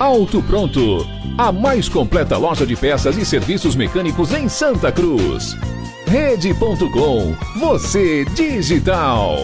Auto Pronto, a mais completa loja de peças e serviços mecânicos em Santa Cruz. Rede.com, você digital.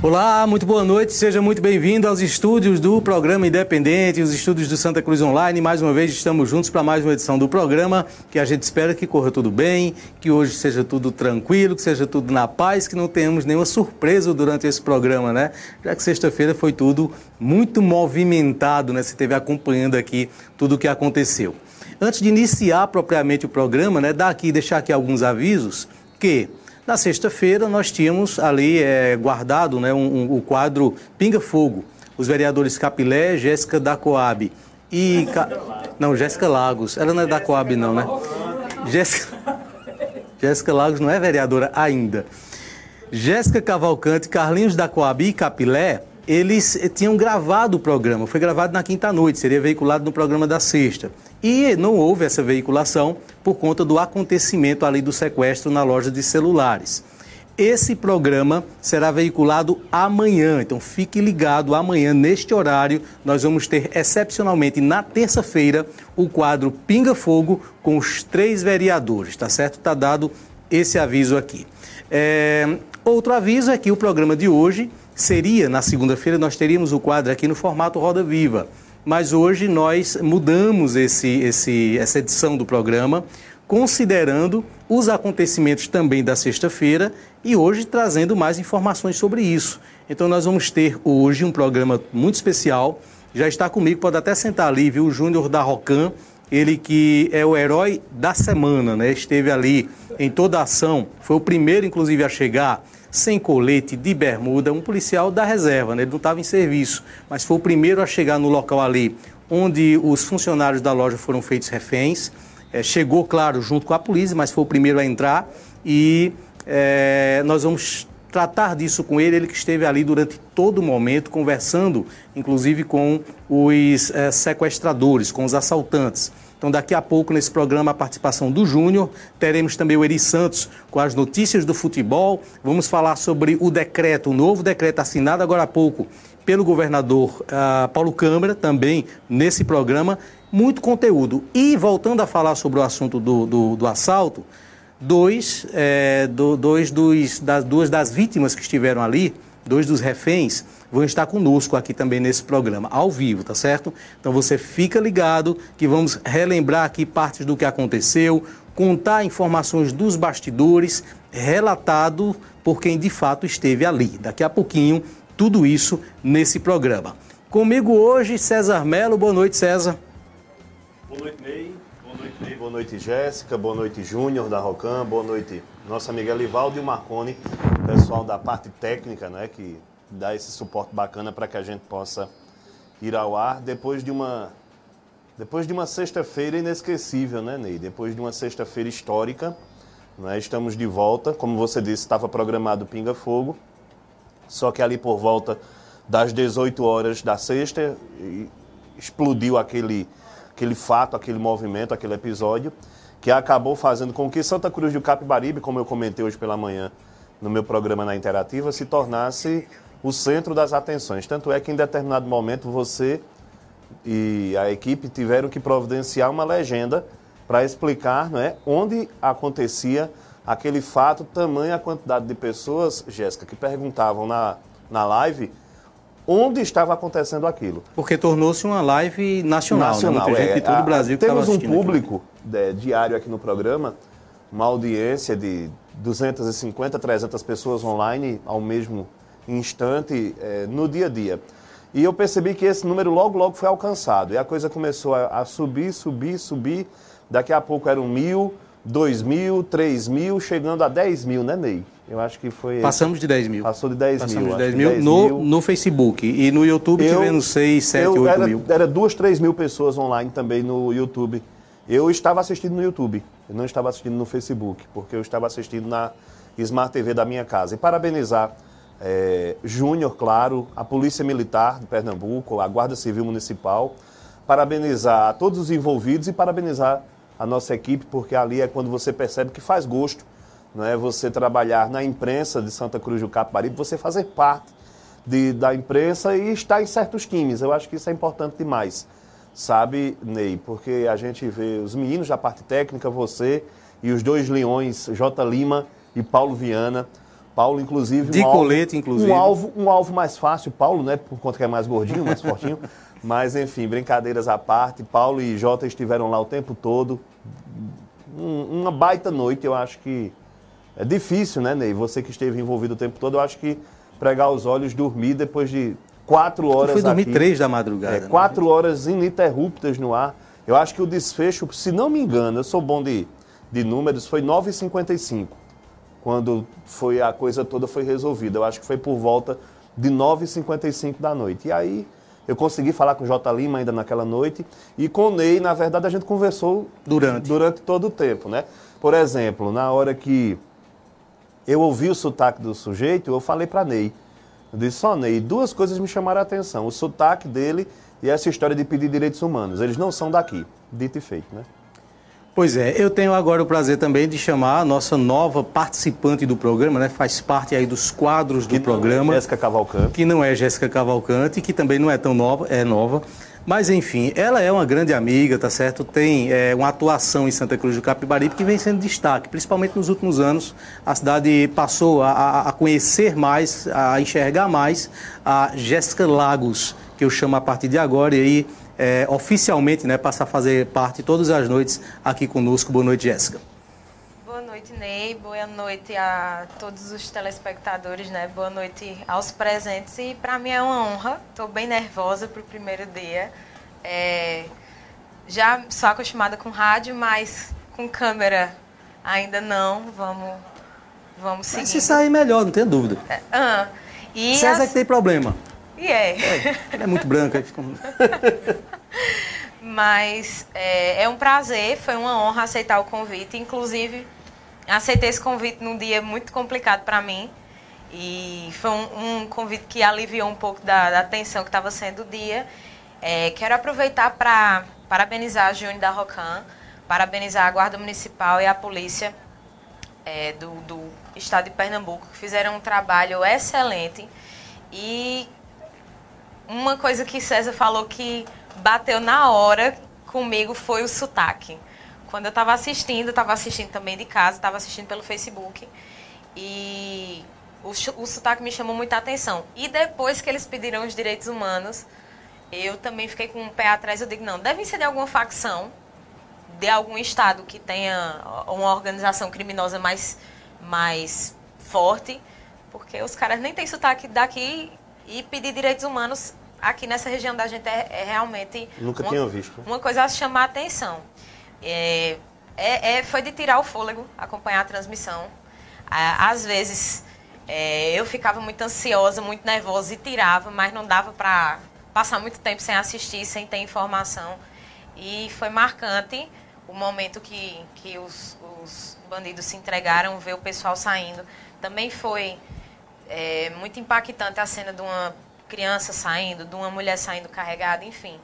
Olá, muito boa noite, seja muito bem-vindo aos estúdios do programa Independente, os estúdios do Santa Cruz Online. Mais uma vez estamos juntos para mais uma edição do programa, que a gente espera que corra tudo bem, que hoje seja tudo tranquilo, que seja tudo na paz, que não tenhamos nenhuma surpresa durante esse programa, né? Já que sexta-feira foi tudo muito movimentado, né? Você esteve acompanhando aqui tudo o que aconteceu. Antes de iniciar propriamente o programa, né, dar aqui, deixar aqui alguns avisos que na sexta-feira, nós tínhamos ali é, guardado né, um, um, o quadro Pinga Fogo. Os vereadores Capilé, Jéssica da Coab e. Ca... Não, Jéssica Lagos. Ela não é da Coab, não, né? Jéssica. Jéssica Lagos não é vereadora ainda. Jéssica Cavalcante, Carlinhos da Coab e Capilé, eles tinham gravado o programa. Foi gravado na quinta-noite, seria veiculado no programa da sexta. E não houve essa veiculação por conta do acontecimento ali do sequestro na loja de celulares. Esse programa será veiculado amanhã, então fique ligado amanhã neste horário. Nós vamos ter excepcionalmente na terça-feira o quadro Pinga Fogo com os três vereadores, tá certo? Está dado esse aviso aqui. É... Outro aviso é que o programa de hoje seria, na segunda-feira, nós teríamos o quadro aqui no formato Roda Viva mas hoje nós mudamos esse, esse, essa edição do programa, considerando os acontecimentos também da sexta-feira e hoje trazendo mais informações sobre isso. Então nós vamos ter hoje um programa muito especial. Já está comigo, pode até sentar ali, viu? O Júnior da Rocan, ele que é o herói da semana, né? Esteve ali em toda a ação, foi o primeiro, inclusive, a chegar sem colete, de bermuda, um policial da reserva, né? ele não estava em serviço, mas foi o primeiro a chegar no local ali onde os funcionários da loja foram feitos reféns. É, chegou, claro, junto com a polícia, mas foi o primeiro a entrar e é, nós vamos tratar disso com ele, ele que esteve ali durante todo o momento, conversando, inclusive com os é, sequestradores, com os assaltantes. Então, daqui a pouco, nesse programa, a participação do Júnior. Teremos também o Eri Santos com as notícias do futebol. Vamos falar sobre o decreto, o novo decreto assinado agora há pouco pelo governador uh, Paulo Câmara, também nesse programa. Muito conteúdo. E, voltando a falar sobre o assunto do, do, do assalto, dois, é, do, dois dos, das, duas das vítimas que estiveram ali, dois dos reféns, vão estar conosco aqui também nesse programa, ao vivo, tá certo? Então você fica ligado que vamos relembrar aqui partes do que aconteceu, contar informações dos bastidores, relatado por quem de fato esteve ali. Daqui a pouquinho, tudo isso nesse programa. Comigo hoje, César Melo. Boa noite, César. Boa noite, Ney. Boa noite, Ney. Boa noite, Jéssica. Boa noite, Júnior da Rocan. Boa noite, nossa amiga Livaldo e o Marconi, pessoal da parte técnica, né, que dar esse suporte bacana para que a gente possa ir ao ar depois de uma depois de uma sexta-feira inesquecível, né, Ney? Depois de uma sexta-feira histórica, né? estamos de volta. Como você disse, estava programado Pinga Fogo, só que ali por volta das 18 horas da sexta explodiu aquele, aquele fato, aquele movimento, aquele episódio, que acabou fazendo com que Santa Cruz do Capibaribe, como eu comentei hoje pela manhã no meu programa na Interativa, se tornasse o centro das atenções. Tanto é que em determinado momento você e a equipe tiveram que providenciar uma legenda para explicar não é, onde acontecia aquele fato, tamanha a quantidade de pessoas, Jéssica, que perguntavam na, na live onde estava acontecendo aquilo. Porque tornou-se uma live nacional, nacional né? Muita gente é, de todo o Brasil que Temos um público é, diário aqui no programa, uma audiência de 250, 300 pessoas online ao mesmo instante, é, no dia a dia. E eu percebi que esse número logo, logo foi alcançado. E a coisa começou a, a subir, subir, subir. Daqui a pouco eram mil, dois mil, três mil, chegando a dez mil, né, Ney? Eu acho que foi. Passamos de 10 mil. Passou de 10 Passamos mil. de 10 acho mil, que 10 no, mil. no Facebook. E no YouTube Eu- tivemos 6, 7, eu 8 era, mil. Era duas, três mil pessoas online também no YouTube. Eu estava assistindo no YouTube, eu não estava assistindo no Facebook, porque eu estava assistindo na Smart TV da minha casa. E parabenizar eh, Júnior, claro, a Polícia Militar de Pernambuco, a Guarda Civil Municipal, parabenizar a todos os envolvidos e parabenizar a nossa equipe, porque ali é quando você percebe que faz gosto, não é? Você trabalhar na imprensa de Santa Cruz do Capibaribe, você fazer parte de- da imprensa e estar em certos times. Eu acho que isso é importante demais, sabe, Ney? Porque a gente vê os meninos da parte técnica, você e os dois leões, J. Lima e Paulo Viana. Paulo, inclusive. De um alvo- colete, inclusive. Um alvo, um alvo mais fácil, Paulo, né? Por conta que é mais gordinho, mais fortinho. Mas, enfim, brincadeiras à parte. Paulo e Jota estiveram lá o tempo todo. Um- uma baita noite, eu acho que é difícil, né, Ney? Você que esteve envolvido o tempo todo, eu acho que pregar os olhos, dormir depois de quatro horas Foi dormir aqui. 3 da madrugada. É, né? quatro horas ininterruptas no ar. Eu acho que o desfecho, se não me engano, eu sou bom de, de números, foi 9h55, quando foi a coisa toda foi resolvida. Eu acho que foi por volta de 9h55 da noite. E aí eu consegui falar com o J. Lima ainda naquela noite. E com o Ney, na verdade, a gente conversou Durante. durante todo o tempo, né? Por exemplo, na hora que eu ouvi o sotaque do sujeito, eu falei para Ney. Eu disse, só Ney, duas coisas me chamaram a atenção. O sotaque dele e essa história de pedir direitos humanos. Eles não são daqui. Dito e feito, né? Pois é, eu tenho agora o prazer também de chamar a nossa nova participante do programa, né? Faz parte aí dos quadros do Que é programa. Jéssica Cavalcante. que não é Jéssica Cavalcante, que também não é tão nova, é nova. Mas, enfim, ela é uma grande amiga, tá certo? Tem é, uma atuação em Santa Cruz do Capibaribe que vem sendo destaque, principalmente nos últimos anos. A cidade passou a- a conhecer mais, a enxergar mais a Jéssica Lagos, que eu chamo a partir de agora, e aí, é, oficialmente, né, passa a fazer parte todas as noites aqui conosco. Boa noite, Jéssica. Boa noite, Ney. Boa noite a todos os telespectadores, né? Boa noite aos presentes. E para mim é uma honra. Estou bem nervosa para o primeiro dia. É, Já sou acostumada com rádio, mas com câmera ainda não. Vamos, vamos seguir. Mas se sair melhor, não tem dúvida. Ah, e César as- que tem problema. E é. Ela é muito branca. aí fica Mas é, é um prazer, foi uma honra aceitar o convite. Inclusive, aceitei esse convite num dia muito complicado para mim. E foi um, um convite que aliviou um pouco da, da tensão que estava sendo o dia. É, quero aproveitar para parabenizar a Júnior da Rocan, parabenizar a Guarda Municipal e a Polícia é, do, do Estado de Pernambuco, que fizeram um trabalho excelente. E uma coisa que César falou que bateu na hora comigo foi o sotaque. Quando eu estava assistindo, estava assistindo também de casa, estava assistindo pelo Facebook. E o, o sotaque me chamou muita atenção. E depois que eles pediram os direitos humanos, eu também fiquei com o pé atrás. Eu digo, não, devem ser de alguma facção, de algum estado que tenha uma organização criminosa mais, mais forte, porque os caras nem têm sotaque daqui e pedir direitos humanos aqui nessa região da gente é, é realmente Nunca uma, tinha visto. uma coisa a chamar a atenção. É, é- é- foi de tirar o fôlego acompanhar a transmissão. Às vezes é, eu ficava muito ansiosa, muito nervosa e tirava, mas não dava para passar muito tempo sem assistir, sem ter informação. E foi marcante o momento que, que os, os bandidos se entregaram, ver o pessoal saindo. Também foi é, muito impactante a cena de uma criança saindo, de uma mulher saindo carregada, enfim.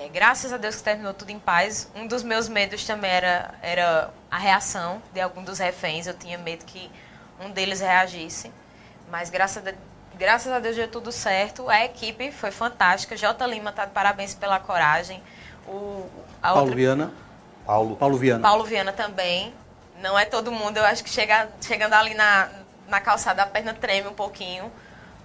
É, graças a Deus que terminou tudo em paz. Um dos meus medos também era, era a reação de algum dos reféns. Eu tinha medo que um deles reagisse. Mas graças a, graças a Deus deu tudo certo. A equipe foi fantástica. J. Lima está de parabéns pela coragem. O, a Paulo outra- Viana. Paulo. Paulo Viana. Paulo Viana também. Não é todo mundo, eu acho que chega, chegando ali na, na calçada, a perna treme um pouquinho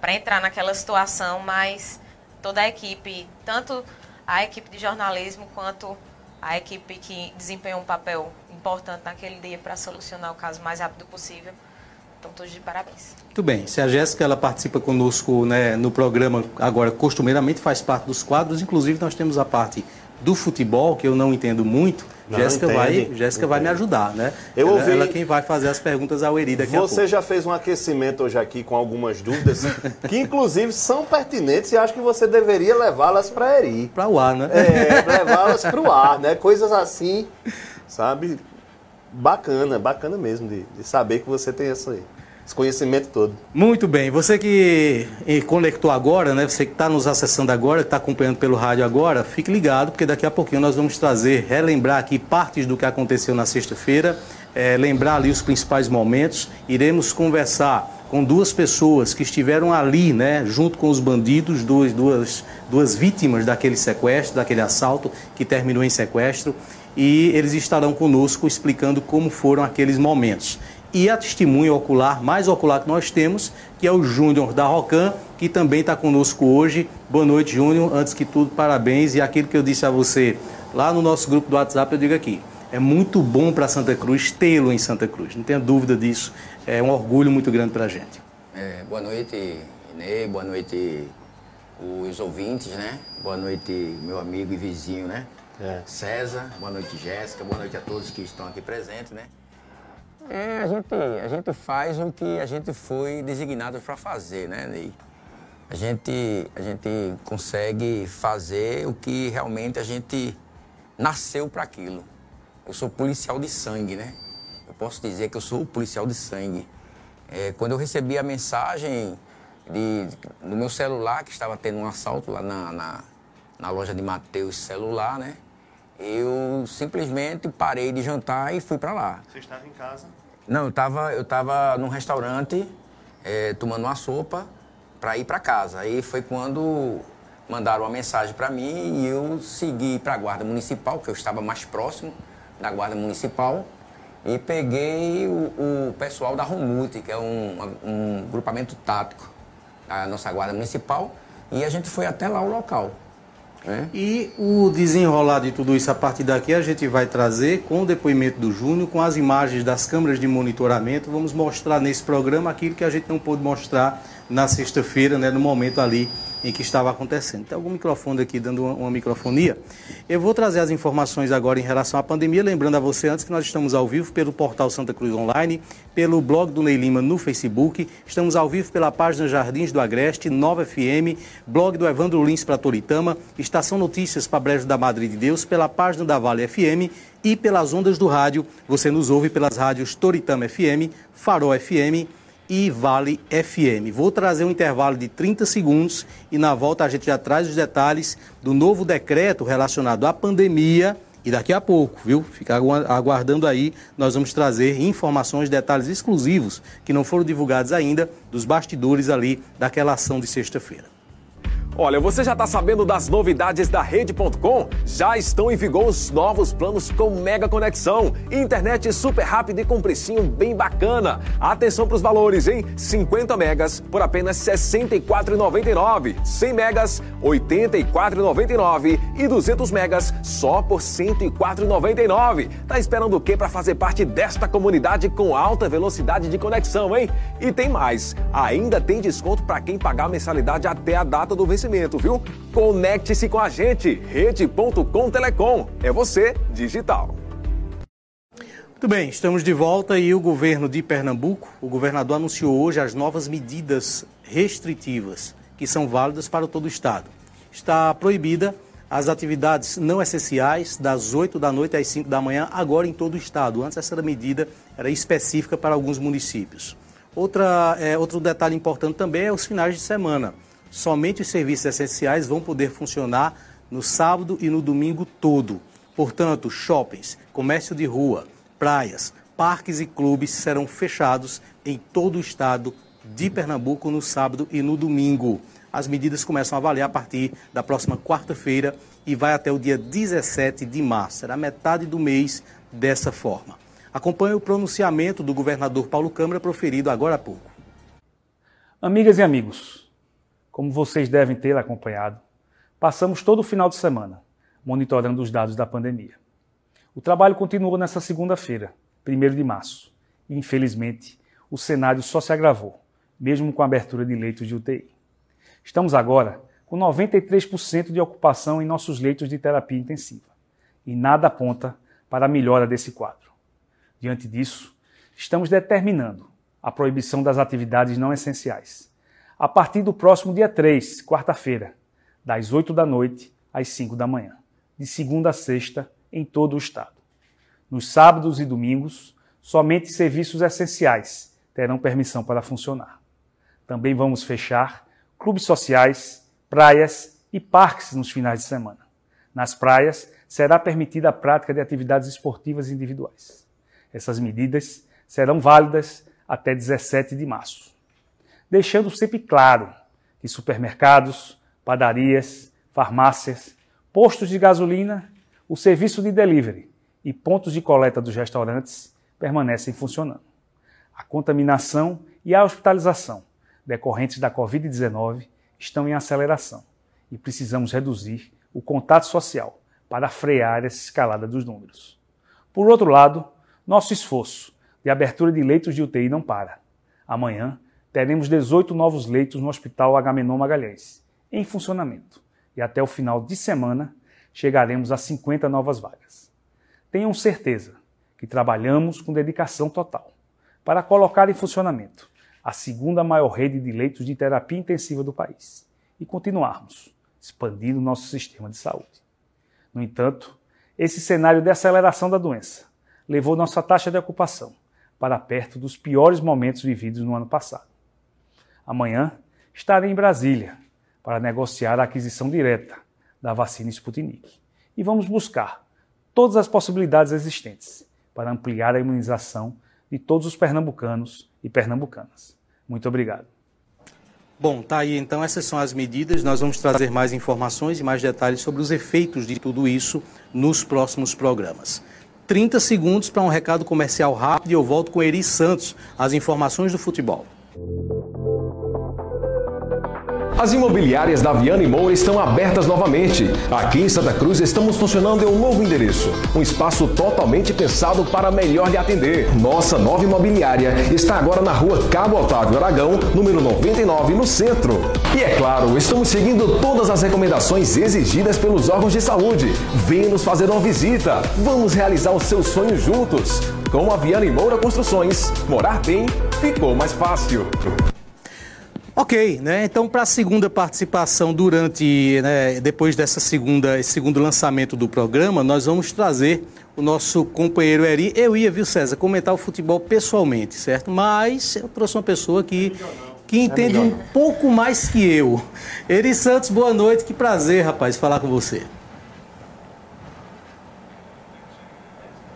para entrar naquela situação, mas toda a equipe, tanto a equipe de jornalismo quanto a equipe que desempenhou um papel importante naquele dia para solucionar o caso o mais rápido possível. Então, todos de parabéns. Muito bem. Se a Jéssica ela participa conosco né, no programa, agora costumeiramente faz parte dos quadros, inclusive nós temos a parte do futebol, que eu não entendo muito, Jéssica vai, Jéssica vai me ajudar, né? Eu ela, ouvi... ela quem vai fazer as perguntas ao Eri daqui Você já fez um aquecimento hoje aqui com algumas dúvidas, que inclusive são pertinentes e acho que você deveria levá-las para Eri. Para o ar, né? É, levá-las para o ar, né? Coisas assim, sabe? Bacana, bacana mesmo de, de saber que você tem essa aí esse conhecimento todo. Muito bem. Você que conectou agora, né? Você que está nos acessando agora, que está acompanhando pelo rádio agora, fique ligado, porque daqui a pouquinho nós vamos trazer, relembrar aqui partes do que aconteceu na sexta-feira, é, lembrar ali os principais momentos. Iremos conversar com duas pessoas que estiveram ali, né, junto com os bandidos, duas, duas, duas vítimas daquele sequestro, daquele assalto que terminou em sequestro, e eles estarão conosco explicando como foram aqueles momentos e a testemunha ocular, mais ocular que nós temos, que é o Júnior da Rocan, que também está conosco hoje. Boa noite, Júnior. Antes que tudo, parabéns. E aquilo que eu disse a você lá no nosso grupo do WhatsApp, eu digo aqui. É muito bom para Santa Cruz tê-lo em Santa Cruz, não tenha dúvida disso. É um orgulho muito grande para a gente. É, boa noite, Inê, boa noite os ouvintes, né? Boa noite, meu amigo e vizinho, né? É. César, boa noite, Jéssica, boa noite a todos que estão aqui presentes, né? É, a gente, a gente faz o que a gente foi designado para fazer, né, Ney? A gente, a gente consegue fazer o que realmente a gente nasceu para aquilo. Eu sou policial de sangue, né? Eu posso dizer que eu sou policial de sangue. É, quando eu recebi a mensagem de, do meu celular, que estava tendo um assalto lá na, na, na loja de Mateus Celular, né? Eu simplesmente parei de jantar e fui para lá. Você estava em casa? Não, eu estava eu tava num restaurante é, tomando uma sopa para ir para casa. Aí foi quando mandaram uma mensagem para mim e eu segui para a Guarda Municipal, que eu estava mais próximo da Guarda Municipal, e peguei o, o pessoal da Romute, que é um, um grupamento tático da nossa Guarda Municipal, e a gente foi até lá o local. É. E o desenrolar de tudo isso a partir daqui a gente vai trazer com o depoimento do Júnior, com as imagens das câmeras de monitoramento. Vamos mostrar nesse programa aquilo que a gente não pôde mostrar na sexta-feira, né, no momento ali em que estava acontecendo. Tem algum microfone aqui dando uma, uma, microfonia? Eu vou trazer as informações agora em relação à pandemia, lembrando a você antes que nós estamos ao vivo pelo portal Santa Cruz Online, pelo blog do Ney Lima no Facebook, estamos ao vivo pela página Jardins do Agreste, Nova FM, blog do Evandro Lins para Toritama, Estação Notícias para Brejo da Madre de Deus, pela página da Vale FM e pelas ondas do rádio. Você nos ouve pelas rádios Toritama FM, Farol FM, e Vale FM. Vou trazer um intervalo de 30 segundos e na volta a gente já traz os detalhes do novo decreto relacionado à pandemia e daqui a pouco, viu? Fica aguardando aí, nós vamos trazer informações, detalhes exclusivos que não foram divulgados ainda dos bastidores ali daquela ação de sexta-feira. Olha, você já está sabendo das novidades da Rede.com? Já estão em vigor os novos planos com mega conexão, internet super rápida e com precinho bem bacana. Atenção para os valores, hein? 50 megas por apenas R$ 64,99, 100 megas R$ 84,99 e 200 megas só por R$ 104,99. Tá esperando o quê para fazer parte desta comunidade com alta velocidade de conexão, hein? E tem mais, ainda tem desconto para quem pagar a mensalidade até a data do vencimento conhecimento, viu? Conecte-se com a gente, rede.com Telecom. É você, digital. Muito bem, estamos de volta e o governo de Pernambuco, o governador anunciou hoje as novas medidas restritivas que são válidas para todo o estado. Está proibida as atividades não essenciais das 8 da noite às 5 da manhã, agora em todo o estado. Antes essa medida era específica para alguns municípios. Outra, é, outro detalhe importante também é os finais de semana somente os serviços essenciais vão poder funcionar no sábado e no domingo todo. Portanto, shoppings, comércio de rua, praias, parques e clubes serão fechados em todo o estado de Pernambuco no sábado e no domingo. As medidas começam a valer a partir da próxima quarta-feira e vai até o dia 17 de março. Será metade do mês dessa forma. Acompanhe o pronunciamento do governador Paulo Câmara proferido agora há pouco. Amigas e amigos, como vocês devem ter acompanhado, passamos todo o final de semana monitorando os dados da pandemia. O trabalho continuou nesta segunda-feira, 1 de março, e infelizmente o cenário só se agravou, mesmo com a abertura de leitos de UTI. Estamos agora com 93% de ocupação em nossos leitos de terapia intensiva, e nada aponta para a melhora desse quadro. Diante disso, estamos determinando a proibição das atividades não essenciais. A partir do próximo dia 3, quarta-feira, das 8 da noite às 5 da manhã, de segunda a sexta, em todo o estado. Nos sábados e domingos, somente serviços essenciais terão permissão para funcionar. Também vamos fechar clubes sociais, praias e parques nos finais de semana. Nas praias, será permitida a prática de atividades esportivas individuais. Essas medidas serão válidas até 17 de março. Deixando sempre claro que supermercados, padarias, farmácias, postos de gasolina, o serviço de delivery e pontos de coleta dos restaurantes permanecem funcionando. A contaminação e a hospitalização decorrentes da Covid-19 estão em aceleração e precisamos reduzir o contato social para frear essa escalada dos números. Por outro lado, nosso esforço de abertura de leitos de UTI não para. Amanhã teremos 18 novos leitos no Hospital Agamenon Magalhães, em funcionamento, e até o final de semana chegaremos a 50 novas vagas. Tenham certeza que trabalhamos com dedicação total para colocar em funcionamento a segunda maior rede de leitos de terapia intensiva do país e continuarmos expandindo nosso sistema de saúde. No entanto, esse cenário de aceleração da doença levou nossa taxa de ocupação para perto dos piores momentos vividos no ano passado. Amanhã estarei em Brasília para negociar a aquisição direta da vacina Sputnik e vamos buscar todas as possibilidades existentes para ampliar a imunização de todos os pernambucanos e pernambucanas. Muito obrigado. Bom, tá aí então, essas são as medidas. Nós vamos trazer mais informações e mais detalhes sobre os efeitos de tudo isso nos próximos programas. 30 segundos para um recado comercial rápido e eu volto com Eri Santos, as informações do futebol. As imobiliárias da Viana e Moura estão abertas novamente. Aqui em Santa Cruz estamos funcionando em um novo endereço, um espaço totalmente pensado para melhor lhe atender. Nossa nova imobiliária está agora na rua Cabo Otávio Aragão, número 99, no centro. E é claro, estamos seguindo todas as recomendações exigidas pelos órgãos de saúde. Venha nos fazer uma visita. Vamos realizar o seu sonho juntos. Com a Viana e Moura Construções, morar bem ficou mais fácil. Ok, né? Então, para a segunda participação durante, né, depois dessa segunda, esse segundo lançamento do programa, nós vamos trazer o nosso companheiro Eri. Eu ia, viu, César, comentar o futebol pessoalmente, certo? Mas eu trouxe uma pessoa que, que entende um pouco mais que eu. Eri Santos, boa noite, que prazer, rapaz, falar com você.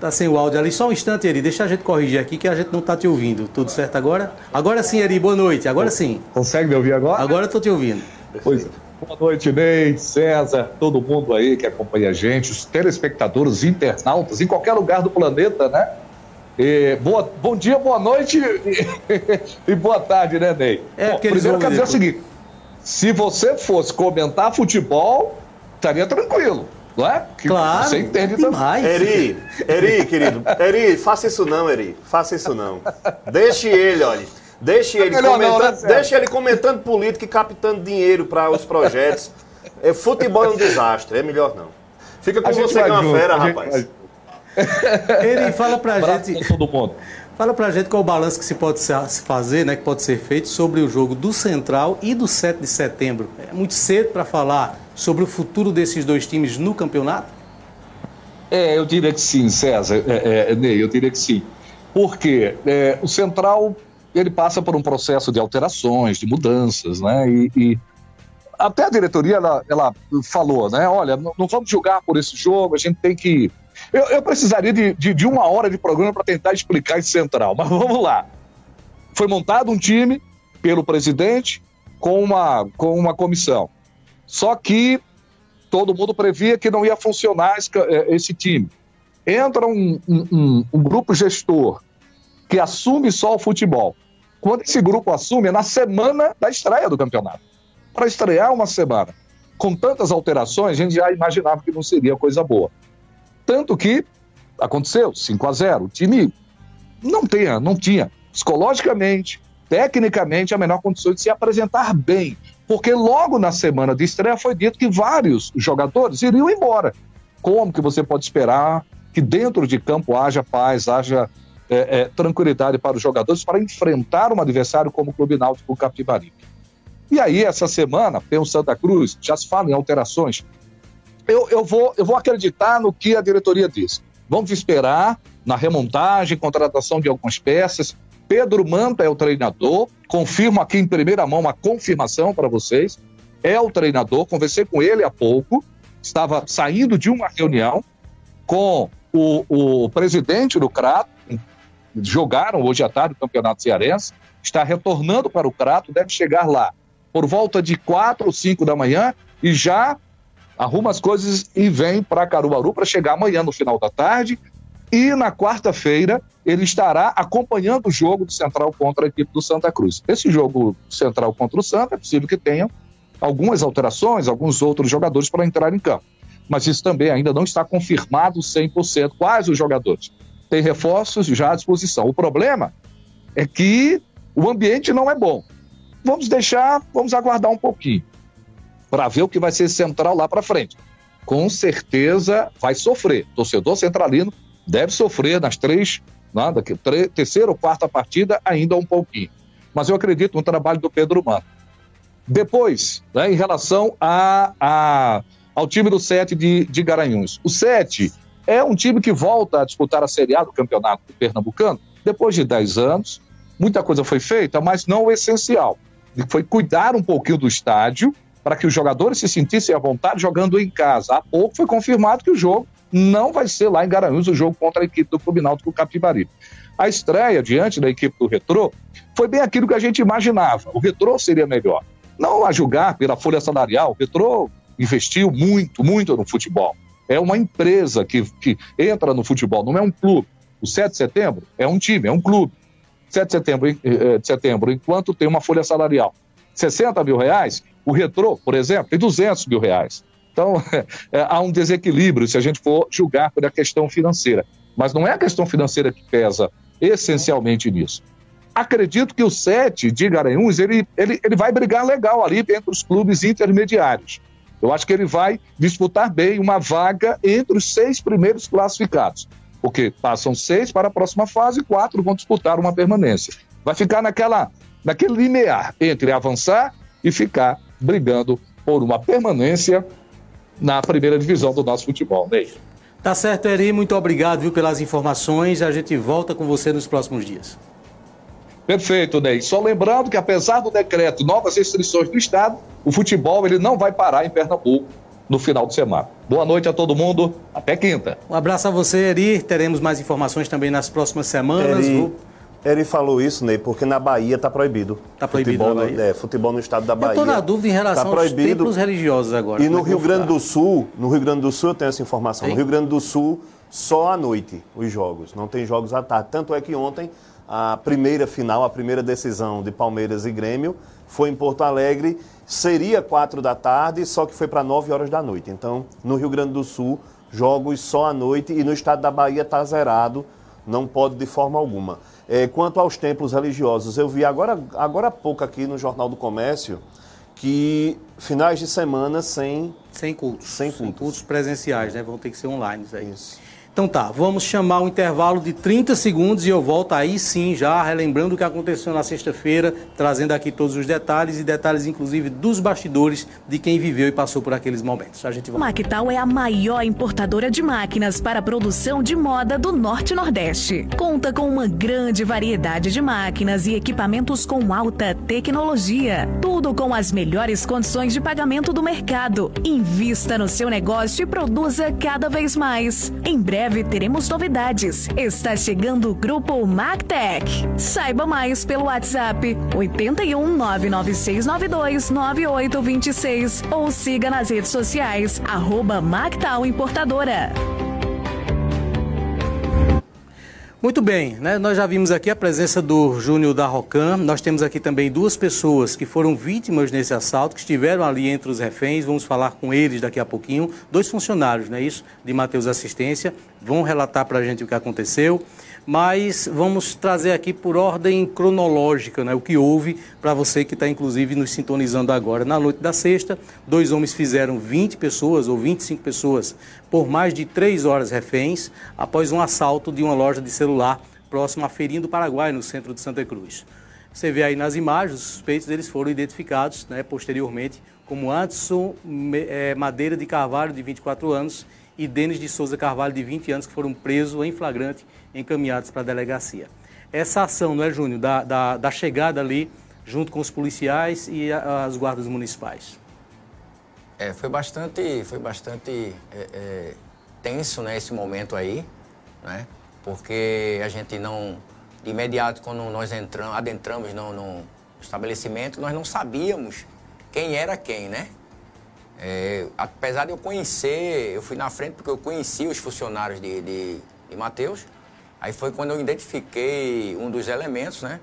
Tá sem o áudio ali. Só um instante, Eri. Deixa a gente corrigir aqui que a gente não tá te ouvindo. Tudo certo agora? Agora sim, Eri. Boa noite. Agora sim. Consegue me ouvir agora? Agora eu tô te ouvindo. Pois Boa noite, Ney, César, todo mundo aí que acompanha a gente, os telespectadores, os internautas, em qualquer lugar do planeta, né? E boa, bom dia, boa noite e, e boa tarde, né, Ney? É, Bom, primeiro eu quero dizer o seguinte: se você fosse comentar futebol, estaria tranquilo não é? Que claro. Você entende demais. Eri, Eri, querido, Eri, faça isso não, Eri, faça isso não. Deixe ele, olha. Deixe ele, comentando, não, né, deixe ele comentando política e captando dinheiro para os projetos. É, futebol é um desastre, é melhor não. Fica com você que é uma fera, rapaz. Eri, fala pra Braço gente. Todo mundo. Fala pra gente qual o balanço que se pode se fazer, né, que pode ser feito sobre o jogo do Central e do 7 de setembro. É muito cedo para falar sobre o futuro desses dois times no campeonato? É, eu diria que sim, César, é, é, Ney, eu diria que sim. Porque é, o Central ele passa por um processo de alterações, de mudanças, né? E, e até a diretoria ela, ela, falou, né? Olha, não, vamos jogar por esse jogo, a gente tem que. Eu, eu precisaria de, de, de uma hora de programa para tentar explicar esse Central, mas vamos lá. Foi montado um time pelo presidente com uma, com uma comissão. Só que todo mundo previa que não ia funcionar esse, é, esse time. Entra um, um, um, grupo gestor que assume só o futebol. Quando esse grupo assume, é na semana da estreia do campeonato. para estrear uma semana. Com tantas alterações, a gente já imaginava que não seria coisa boa. Tanto que aconteceu, 5 a 0 O time não, tinha, não tinha psicologicamente, tecnicamente, a menor condição de se apresentar bem. Porque logo na semana de estreia foi dito que vários jogadores iriam embora. Como que você pode esperar que dentro de campo haja paz, haja é, é, tranquilidade para os jogadores para enfrentar um adversário como o Clube Náutico Capibaribe. E aí, essa semana, tem o Santa Cruz, já se fala em alterações. Eu, eu, vou, eu vou acreditar no que a diretoria diz. Vamos esperar na remontagem, contratação de algumas peças. Pedro Manta é o treinador, confirmo aqui em primeira mão uma confirmação para vocês. É o treinador, conversei com ele há pouco, estava saindo de uma reunião com o, o presidente do Crato, jogaram hoje à tarde o Campeonato Cearense, está retornando para o Crato, deve chegar lá por volta de 4 ou 5 da manhã e já arruma as coisas e vem para Caruaru para chegar amanhã no final da tarde. E na quarta-feira ele estará acompanhando o jogo do Central contra a equipe do Santa Cruz. Esse jogo Central contra o Santa é possível que tenha algumas alterações, alguns outros jogadores para entrar em campo. Mas isso também ainda não está confirmado 100% quais os jogadores tem reforços já à disposição. O problema é que o ambiente não é bom. Vamos deixar, vamos aguardar um pouquinho para ver o que vai ser central lá para frente. Com certeza vai sofrer. Torcedor centralino deve sofrer nas três, nada, né, terceira ou quarta partida ainda um pouquinho. Mas eu acredito no trabalho do Pedro Mano. Depois, né, em relação a, a, ao time do Sete de, de Garanhuns. O Sete é um time que volta a disputar a Série A do Campeonato Pernambucano depois de 10 anos. Muita coisa foi feita, mas não o essencial. Foi cuidar um pouquinho do estádio para que os jogadores se sentissem à vontade jogando em casa. Há pouco foi confirmado que o jogo não vai ser lá em Garanhuns, o jogo contra a equipe do Clube Náutico Capibaribe. A estreia diante da equipe do Retrô foi bem aquilo que a gente imaginava. O Retrô seria melhor. Não a julgar pela folha salarial, o Retrô investiu muito, muito no futebol é uma empresa que, que entra no futebol, não é um clube. O 7 de setembro é um time, é um clube. 7 de setembro, eh, de setembro enquanto tem uma folha salarial 60 mil reais, o retrô, por exemplo, tem 200 mil reais. Então, é, há um desequilíbrio se a gente for julgar pela questão financeira. Mas não é a questão financeira que pesa essencialmente nisso. Acredito que o 7 de Garanhuns, ele, ele, ele vai brigar legal ali entre os clubes intermediários. Eu acho que ele vai disputar bem uma vaga entre os seis primeiros classificados, porque passam seis para a próxima fase e quatro vão disputar uma permanência. Vai ficar naquela, naquele limiar entre avançar e ficar brigando por uma permanência na primeira divisão do nosso futebol, Ney. Tá certo, Eri. Muito obrigado viu, pelas informações. A gente volta com você nos próximos dias. Perfeito, Ney. Só lembrando que apesar do decreto novas restrições do Estado, o futebol ele não vai parar em Pernambuco no final de semana. Boa noite a todo mundo, até quinta. Um abraço a você, Eri. Teremos mais informações também nas próximas semanas. Eri, Eri falou isso, Ney, porque na Bahia está proibido. Está proibido futebol, Bahia? É, futebol no estado da Bahia. Eu estou na dúvida em relação tá aos templos religiosos agora. E no é Rio Grande do Sul, no Rio Grande do Sul eu tenho essa informação. No Rio Grande do Sul, só à noite os jogos, não tem jogos à tarde. Tanto é que ontem a primeira final, a primeira decisão de Palmeiras e Grêmio foi em Porto Alegre. Seria quatro da tarde, só que foi para nove horas da noite. Então, no Rio Grande do Sul, jogos só à noite e no estado da Bahia está zerado, não pode de forma alguma. É, quanto aos templos religiosos, eu vi agora, agora há pouco aqui no Jornal do Comércio que finais de semana sem sem cultos, sem cultos, sem cultos presenciais, né? Vão ter que ser online aí. Isso. Então tá, vamos chamar um intervalo de 30 segundos e eu volto aí sim, já relembrando o que aconteceu na sexta-feira, trazendo aqui todos os detalhes e detalhes inclusive dos bastidores de quem viveu e passou por aqueles momentos. A gente vai... Mactal é a maior importadora de máquinas para produção de moda do Norte Nordeste. Conta com uma grande variedade de máquinas e equipamentos com alta tecnologia. Tudo com as melhores condições de pagamento do mercado. Invista no seu negócio e produza cada vez mais. Em breve breve teremos novidades. Está chegando o grupo Mactec. Saiba mais pelo WhatsApp 81 99692 9826 ou siga nas redes sociais arroba Mactal Importadora. Muito bem, né? nós já vimos aqui a presença do Júnior da Rocan. Nós temos aqui também duas pessoas que foram vítimas nesse assalto, que estiveram ali entre os reféns. Vamos falar com eles daqui a pouquinho. Dois funcionários, não é isso? De Mateus Assistência. Vão relatar para a gente o que aconteceu mas vamos trazer aqui por ordem cronológica né, o que houve para você que está inclusive nos sintonizando agora. Na noite da sexta, dois homens fizeram 20 pessoas ou 25 pessoas por mais de três horas reféns após um assalto de uma loja de celular próximo à Feirinha do Paraguai, no centro de Santa Cruz. Você vê aí nas imagens, os suspeitos eles foram identificados né, posteriormente como Anderson é, Madeira de Carvalho, de 24 anos, e Denis de Souza Carvalho, de 20 anos, que foram presos em flagrante encaminhados para a delegacia. Essa ação, não é, Júnior, da, da, da chegada ali, junto com os policiais e a, as guardas municipais? É, foi bastante, foi bastante é, é, tenso, né, esse momento aí, né? Porque a gente não, de imediato, quando nós entramos, adentramos no, no estabelecimento, nós não sabíamos quem era quem, né? É, apesar de eu conhecer, eu fui na frente porque eu conheci os funcionários de, de, de Mateus, Aí foi quando eu identifiquei um dos elementos, né?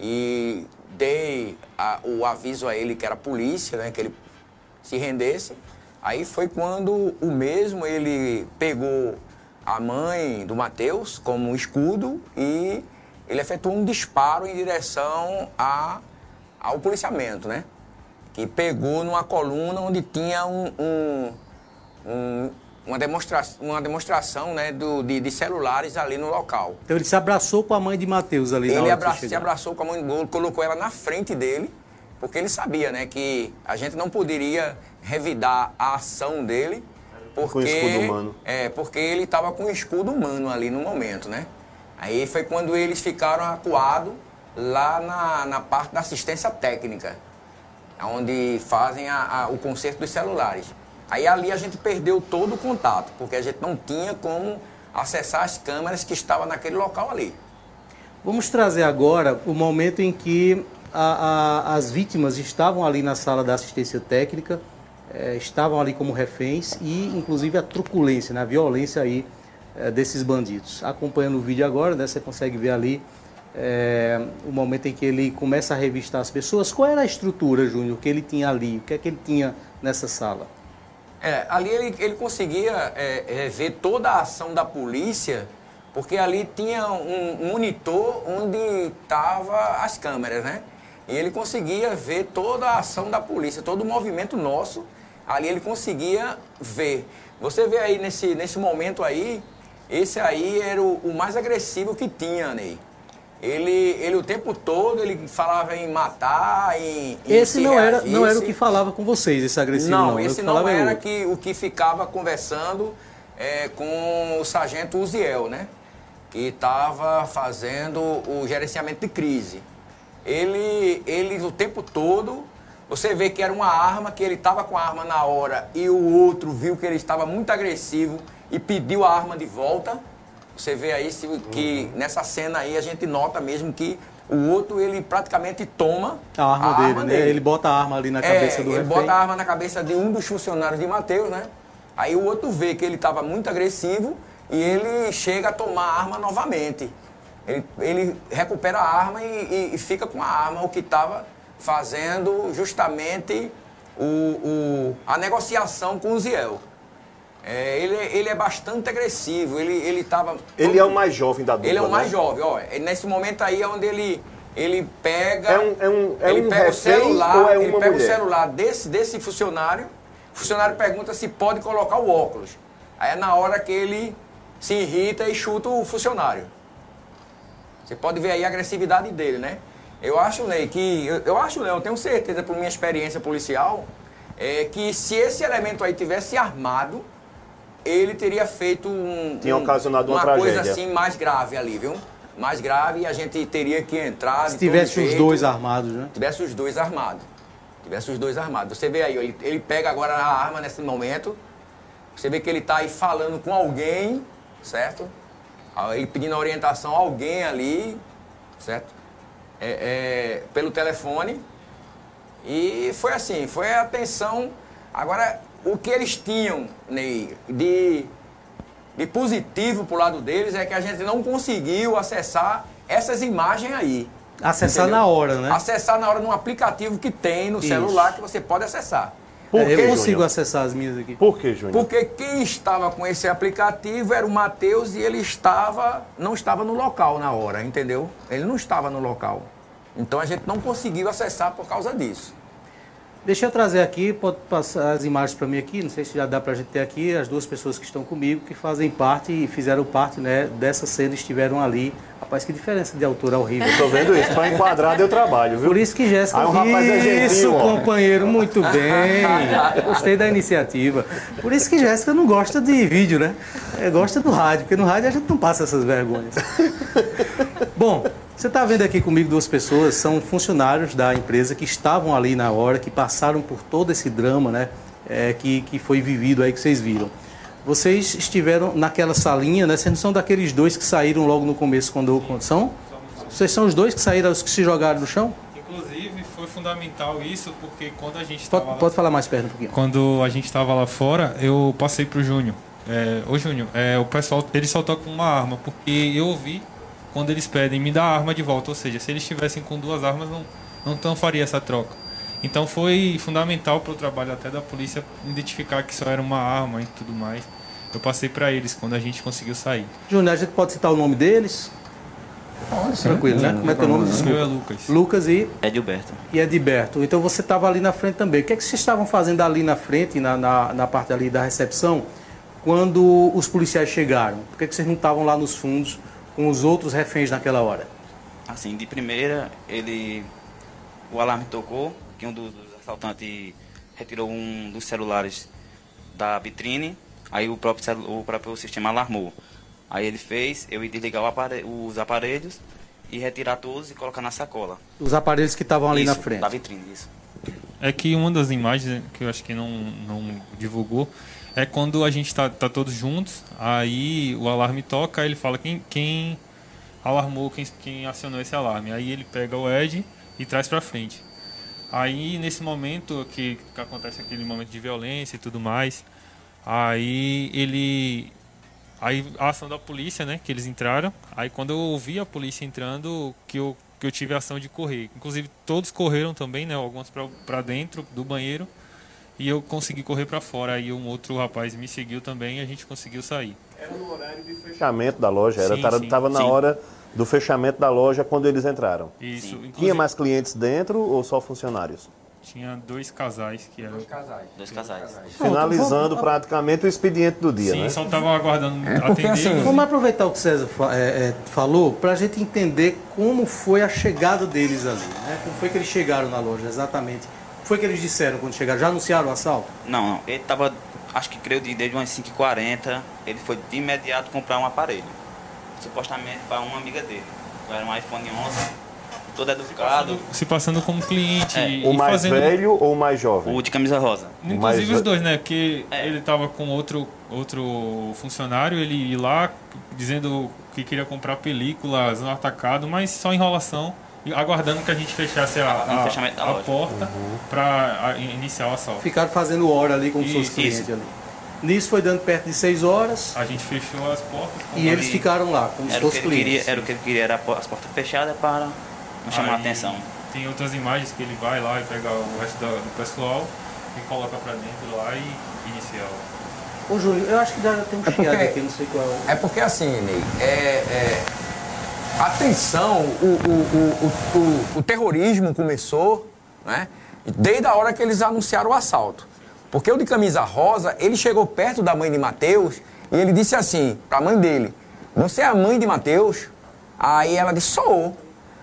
E dei a, o aviso a ele que era polícia, né? Que ele se rendesse. Aí foi quando o mesmo ele pegou a mãe do Mateus como um escudo e ele efetuou um disparo em direção a, ao policiamento, né? Que pegou numa coluna onde tinha um, um, um uma, demonstra uma demonstração né, do, de, de, celulares ali no local. Então ele se abraçou com a mãe de Mateus ali Ele abra se abraçou com a mãe do colocou ela na frente dele, porque ele sabia né, que a gente não poderia revidar a ação dele, porque, com escudo humano. É, porque ele estava com o escudo humano ali no momento, né? Aí foi quando eles ficaram acuados lá na, na parte da assistência técnica, onde fazem a, a, o conserto dos celulares. Aí ali a gente perdeu todo o contato, porque a gente não tinha como acessar as câmeras que estavam naquele local ali. Vamos trazer agora o momento em que a, as vítimas estavam ali na sala da assistência técnica, é, estavam ali como reféns e, inclusive, a truculência, né, a violência aí é, desses bandidos. Acompanhando o vídeo agora, né, você consegue ver ali é, o momento em que ele começa a revistar as pessoas. Qual era a estrutura, Júnior, que ele tinha ali? O que é que ele tinha nessa sala? É, ali ele, ele conseguia é, ver toda a ação da polícia, porque ali tinha um monitor onde estavam as câmeras, né? E ele conseguia ver toda a ação da polícia, todo o movimento nosso, ali ele conseguia ver. Você vê aí nesse, nesse momento aí, esse aí era o, o mais agressivo que tinha, Ney. Ele, ele o tempo todo ele falava em matar, em, em esse não era não era o que falava com vocês esse agressivo não, não. esse não era que o que ficava conversando é, com o sargento Uziel, né? Que estava fazendo o gerenciamento de crise. Ele ele o tempo todo você vê que era uma arma que ele estava com a arma na hora e o outro viu que ele estava muito agressivo e pediu a arma de volta você vê aí se, que uhum. nessa cena aí a gente nota mesmo que o outro ele praticamente toma a arma, a dele, arma né? dele, Ele bota a arma ali na cabeça é, do ele refém. bota a arma na cabeça de um dos funcionários de Mateus, né? Aí o outro vê que ele estava muito agressivo e ele chega a tomar a arma novamente. Ele, ele recupera a arma e, e, e, fica com a arma, o que estava fazendo justamente o, o, a negociação com o Ziel. É, ele, ele é bastante agressivo, ele, ele tava... Ele é o mais jovem da dupla, Ele é o mais né? jovem, ó. É nesse momento aí é onde ele, ele pega... É um, é um, é ele um pega o celular, é ele pega mulher? o celular desse, desse funcionário, o funcionário pergunta se pode colocar o óculos. Aí é na hora que ele se irrita e chuta o funcionário. Você pode ver aí a agressividade dele, né? Eu acho, Ney, que... Eu, eu acho, não, eu tenho certeza, por minha experiência policial, é que se esse elemento aí tivesse armado ele teria feito um, Tinha ocasionado uma, uma tragédia. coisa assim mais grave ali, viu? Mais grave e a gente teria que entrar. Se tivesse os dois armados, né? Tivesse os dois armados. Tivesse os dois armados. Você vê aí, ele, ele pega agora a arma nesse momento. Você vê que ele está aí falando com alguém, certo? Ele pedindo orientação a alguém ali, certo? É, é, pelo telefone. E foi assim, foi a tensão. Agora, o que eles tinham, Ney, de de positivo pro lado deles é que a gente não conseguiu acessar essas imagens aí. Acessar entendeu? na hora, né? Acessar na hora num aplicativo que tem no Isso. celular que você pode acessar. Por é, eu consigo Júnior? acessar as minhas aqui. Por que, Júnior? Porque quem estava com esse aplicativo era o Matheus e ele estava, não estava no local na hora, entendeu? Ele não estava no local. Então a gente não conseguiu acessar por causa disso. Deixa eu trazer aqui, pode passar as imagens para mim aqui, não sei se já dá para a gente ter aqui, as duas pessoas que estão comigo, que fazem parte e fizeram parte né, dessa cena, estiveram ali. Rapaz, que diferença de altura horrível. Estou vendo isso, para enquadrar deu trabalho, viu? Por isso que Jéssica... Ah, um rapaz é isso, companheiro, muito bem. Gostei da iniciativa. Por isso que Jéssica não gosta de vídeo, né? É, gosta do rádio, porque no rádio a gente não passa essas vergonhas. Bom, você está vendo aqui comigo duas pessoas, são funcionários da empresa que estavam ali na hora, que passaram por todo esse drama, né? É, que, que foi vivido aí, que vocês viram. Vocês estiveram naquela salinha, né? Vocês não são daqueles dois que saíram logo no começo quando são? Vocês são os dois que saíram, os que se jogaram no chão? Inclusive, foi fundamental isso, porque quando a gente estava Pode, pode falar mais perto um pouquinho. Quando a gente estava lá fora, eu passei pro Júnior. É, ô Júnior, é, o pessoal, ele soltou com uma arma, porque eu ouvi quando eles pedem me dá a arma de volta. Ou seja, se eles estivessem com duas armas, não, não tão faria essa troca. Então foi fundamental para o trabalho até da polícia identificar que só era uma arma e tudo mais. Eu passei para eles quando a gente conseguiu sair. Júnior, a gente pode citar o nome deles? Pode, Tranquilo, né? Como é que é o nome? O meu é Lucas. Lucas e... Edilberto. E Edilberto. Então você estava ali na frente também. O que é que vocês estavam fazendo ali na frente, na, na, na parte ali da recepção, quando os policiais chegaram? Por que, é que vocês não estavam lá nos fundos com os outros reféns naquela hora? Assim, de primeira, ele o alarme tocou, que um dos, assaltantes retirou um dos celulares da vitrine, aí o próprio, o próprio sistema alarmou. Aí ele fez eu ir desligar os aparelhos e retirar todos e colocar na sacola. Os aparelhos que estavam ali isso, na frente? da vitrine, isso. É que uma das imagens que eu acho que não, não divulgou é quando a gente tá, tá todos juntos, aí o alarme toca, ele fala quem, quem alarmou, quem, quem acionou esse alarme. Aí ele pega o Ed e traz para frente. Aí nesse momento que, que acontece aquele momento de violência e tudo mais, aí ele aí a ação da polícia, né, que eles entraram. Aí quando eu ouvi a polícia entrando, que eu que eu tive a ação de correr. Inclusive todos correram também, né, alguns para dentro do banheiro e eu consegui correr para fora. Aí um outro rapaz me seguiu também e a gente conseguiu sair. Era no horário de fechamento da loja, era, sim, tava, na sim. hora do fechamento da loja quando eles entraram. Isso. Tinha mais clientes dentro ou só funcionários? Tinha dois casais que eram. Dois casais. Dois casais. Finalizando praticamente o expediente do dia, Sim, né? só estavam aguardando é, atender. Assim, vamos aproveitar o que o César é, é, falou para a gente entender como foi a chegada deles ali, né? Como foi que eles chegaram na loja, exatamente foi que eles disseram quando chegaram? Já anunciaram o assalto? Não, não. Ele estava, acho que creio, desde umas 5h40, ele foi de imediato comprar um aparelho. Supostamente para uma amiga dele. Era um iPhone 11, todo educado. Se passando, se passando como cliente. É. o mais fazendo... velho ou o mais jovem? O de camisa rosa. Inclusive mais... os dois, né? Porque é. ele estava com outro, outro funcionário, ele ia lá dizendo que queria comprar películas no atacado, mas só enrolação aguardando que a gente fechasse a, a, a porta uhum. para iniciar o assalto. Ficaram fazendo hora ali com os seus clientes isso. ali. Nisso foi dando perto de 6 horas. A gente fechou as portas. E eles ficaram lá, como se fossem clientes. Queria, era o que ele queria, era as portas fechadas para não chamar a atenção. Tem outras imagens que ele vai lá e pega o resto do, do pessoal e coloca para dentro lá e inicia o... Ô Júlio, eu acho que já tem um é chiado aqui, não sei qual é. É porque assim, Ney, é, é Atenção, o, o, o, o, terrorismo começou né, desde a hora que eles anunciaram o assalto. Porque o de camisa rosa, ele chegou perto da mãe de Mateus e ele disse assim para a mãe dele: Você é a mãe de Mateus? Aí ela disse: Sou.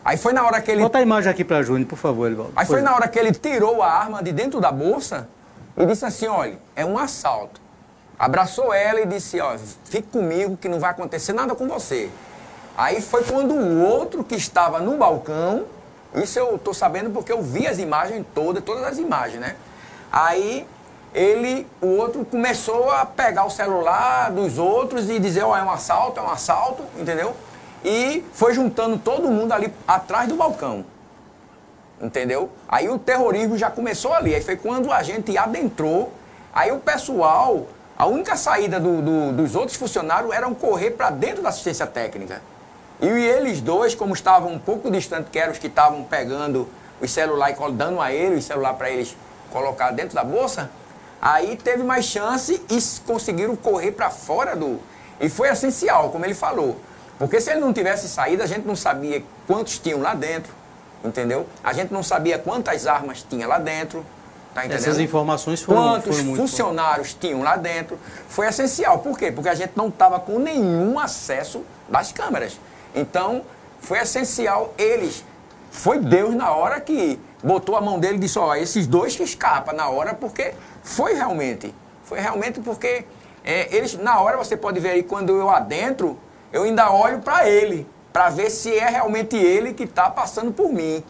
Aí foi na hora que ele. Bota a imagem aqui para Júnior, por favor, Elivaldo. Aí foi na hora que ele tirou a arma de dentro da bolsa e disse assim: Olha, é um assalto. Abraçou ela e disse: Ó, fique comigo que não vai acontecer nada com você. Aí foi quando o outro que estava no balcão, isso eu tô sabendo porque eu vi as imagens todas, todas as imagens, né? Aí ele, o outro começou a pegar o celular dos outros e dizer, ó, oh, é um assalto, é um assalto, entendeu? E foi juntando todo mundo ali atrás do balcão. Entendeu? Aí o terrorismo já começou ali. Aí foi quando a gente adentrou. Aí o pessoal A única saída do, do, dos outros funcionários era correr para dentro da assistência técnica. E eles dois, como estavam um pouco distantes, que eram os que estavam pegando os celulares e dando a eles o celular para eles colocar dentro da bolsa, aí teve mais chance e conseguiram correr para fora do. E foi essencial, como ele falou. Porque se ele não tivesse saído, a gente não sabia quantos tinham lá dentro, entendeu? A gente não sabia quantas armas tinha lá dentro. Tá Essas informações foram Quantos foram funcionários tinham lá dentro. Foi essencial. Por quê? Porque a gente não estava com nenhum acesso das câmeras. Então, foi essencial eles. Foi Deus na hora que botou a mão dele e disse, ó, esses dois que escapam na hora, porque foi realmente. Foi realmente porque é, eles, na hora você pode ver aí, quando eu adentro, eu ainda olho para ele, para ver se é realmente ele que está passando por mim.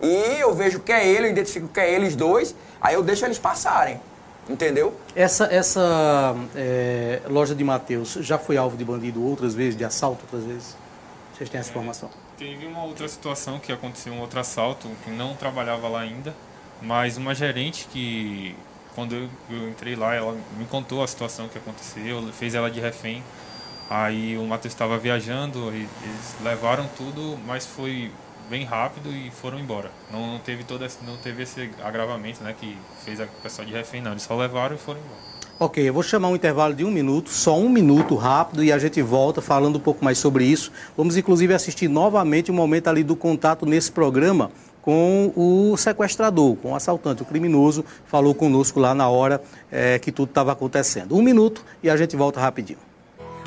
E eu vejo que é ele, eu identifico que é eles dois, aí eu deixo eles passarem. Entendeu? Essa, essa é, loja de Mateus já foi alvo de bandido outras vezes, de assalto outras vezes? Vocês têm essa informação? Teve uma outra situação que aconteceu, um outro assalto, que não trabalhava lá ainda, mas uma gerente que, quando eu, eu entrei lá, ela me contou a situação que aconteceu, fez ela de refém. Aí o Matheus estava viajando, eles levaram tudo, mas foi bem rápido e foram embora. Não, não teve todo esse, não teve esse agravamento, né, que fez a pessoa de refém, não. Eles só levaram e foram embora. Ok, eu vou chamar um intervalo de um minuto, só um minuto rápido, e a gente volta falando um pouco mais sobre isso. Vamos inclusive assistir novamente o um momento ali do contato nesse programa com o sequestrador, com o assaltante, o criminoso, falou conosco lá na hora é, que tudo estava acontecendo. Um minuto e a gente volta rapidinho.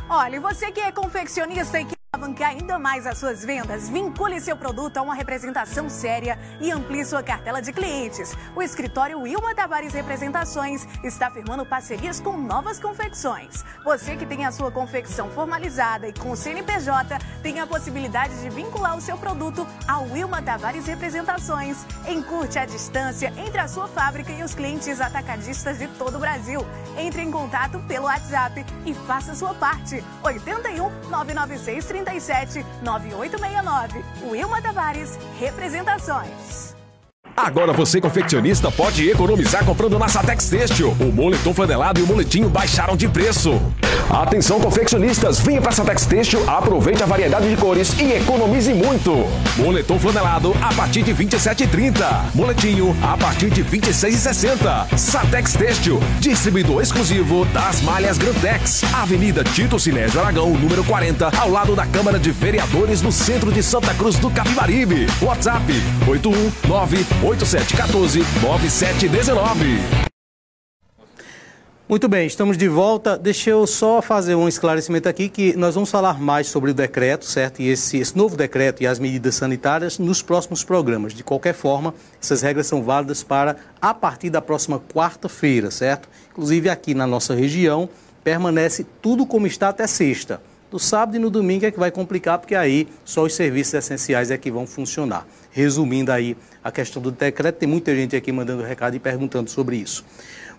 Olha, você que é confeccionista e que alavancar ainda mais as suas vendas, vincule seu produto a uma representação séria e amplie sua cartela de clientes. O escritório Wilma Tavares Representações está firmando parcerias com novas confecções. Você que tem a sua confecção formalizada e com CNPJ, tem a possibilidade de vincular o seu produto ao Wilma Tavares Representações. Encurte a distância entre a sua fábrica e os clientes atacadistas de todo o Brasil. Entre em contato pelo WhatsApp e faça sua parte. 81 996 30 37 9869. Wilma Tavares, representações. Agora você, confeccionista, pode economizar comprando na Satex Têxtil. O moletom flanelado e o moletinho baixaram de preço. Atenção, confeccionistas, venha para Satex Têxtil, aproveite a variedade de cores e economize muito. Moletom flanelado a partir de 27,30. Moletinho a partir de 26,60. Satex Têxtil, distribuidor exclusivo das malhas Grantex. Avenida Tito Sinésio Aragão, número 40, ao lado da Câmara de Vereadores no centro de Santa Cruz do Capibaribe. WhatsApp 819 8714 9719. Muito bem, estamos de volta. Deixa eu só fazer um esclarecimento aqui que nós vamos falar mais sobre o decreto, certo? E esse, esse novo decreto e as medidas sanitárias nos próximos programas. De qualquer forma, essas regras são válidas para a partir da próxima quarta-feira, certo? Inclusive aqui na nossa região permanece tudo como está até sexta. No sábado e no domingo é que vai complicar, porque aí só os serviços essenciais é que vão funcionar. Resumindo aí a questão do decreto, tem muita gente aqui mandando recado e perguntando sobre isso.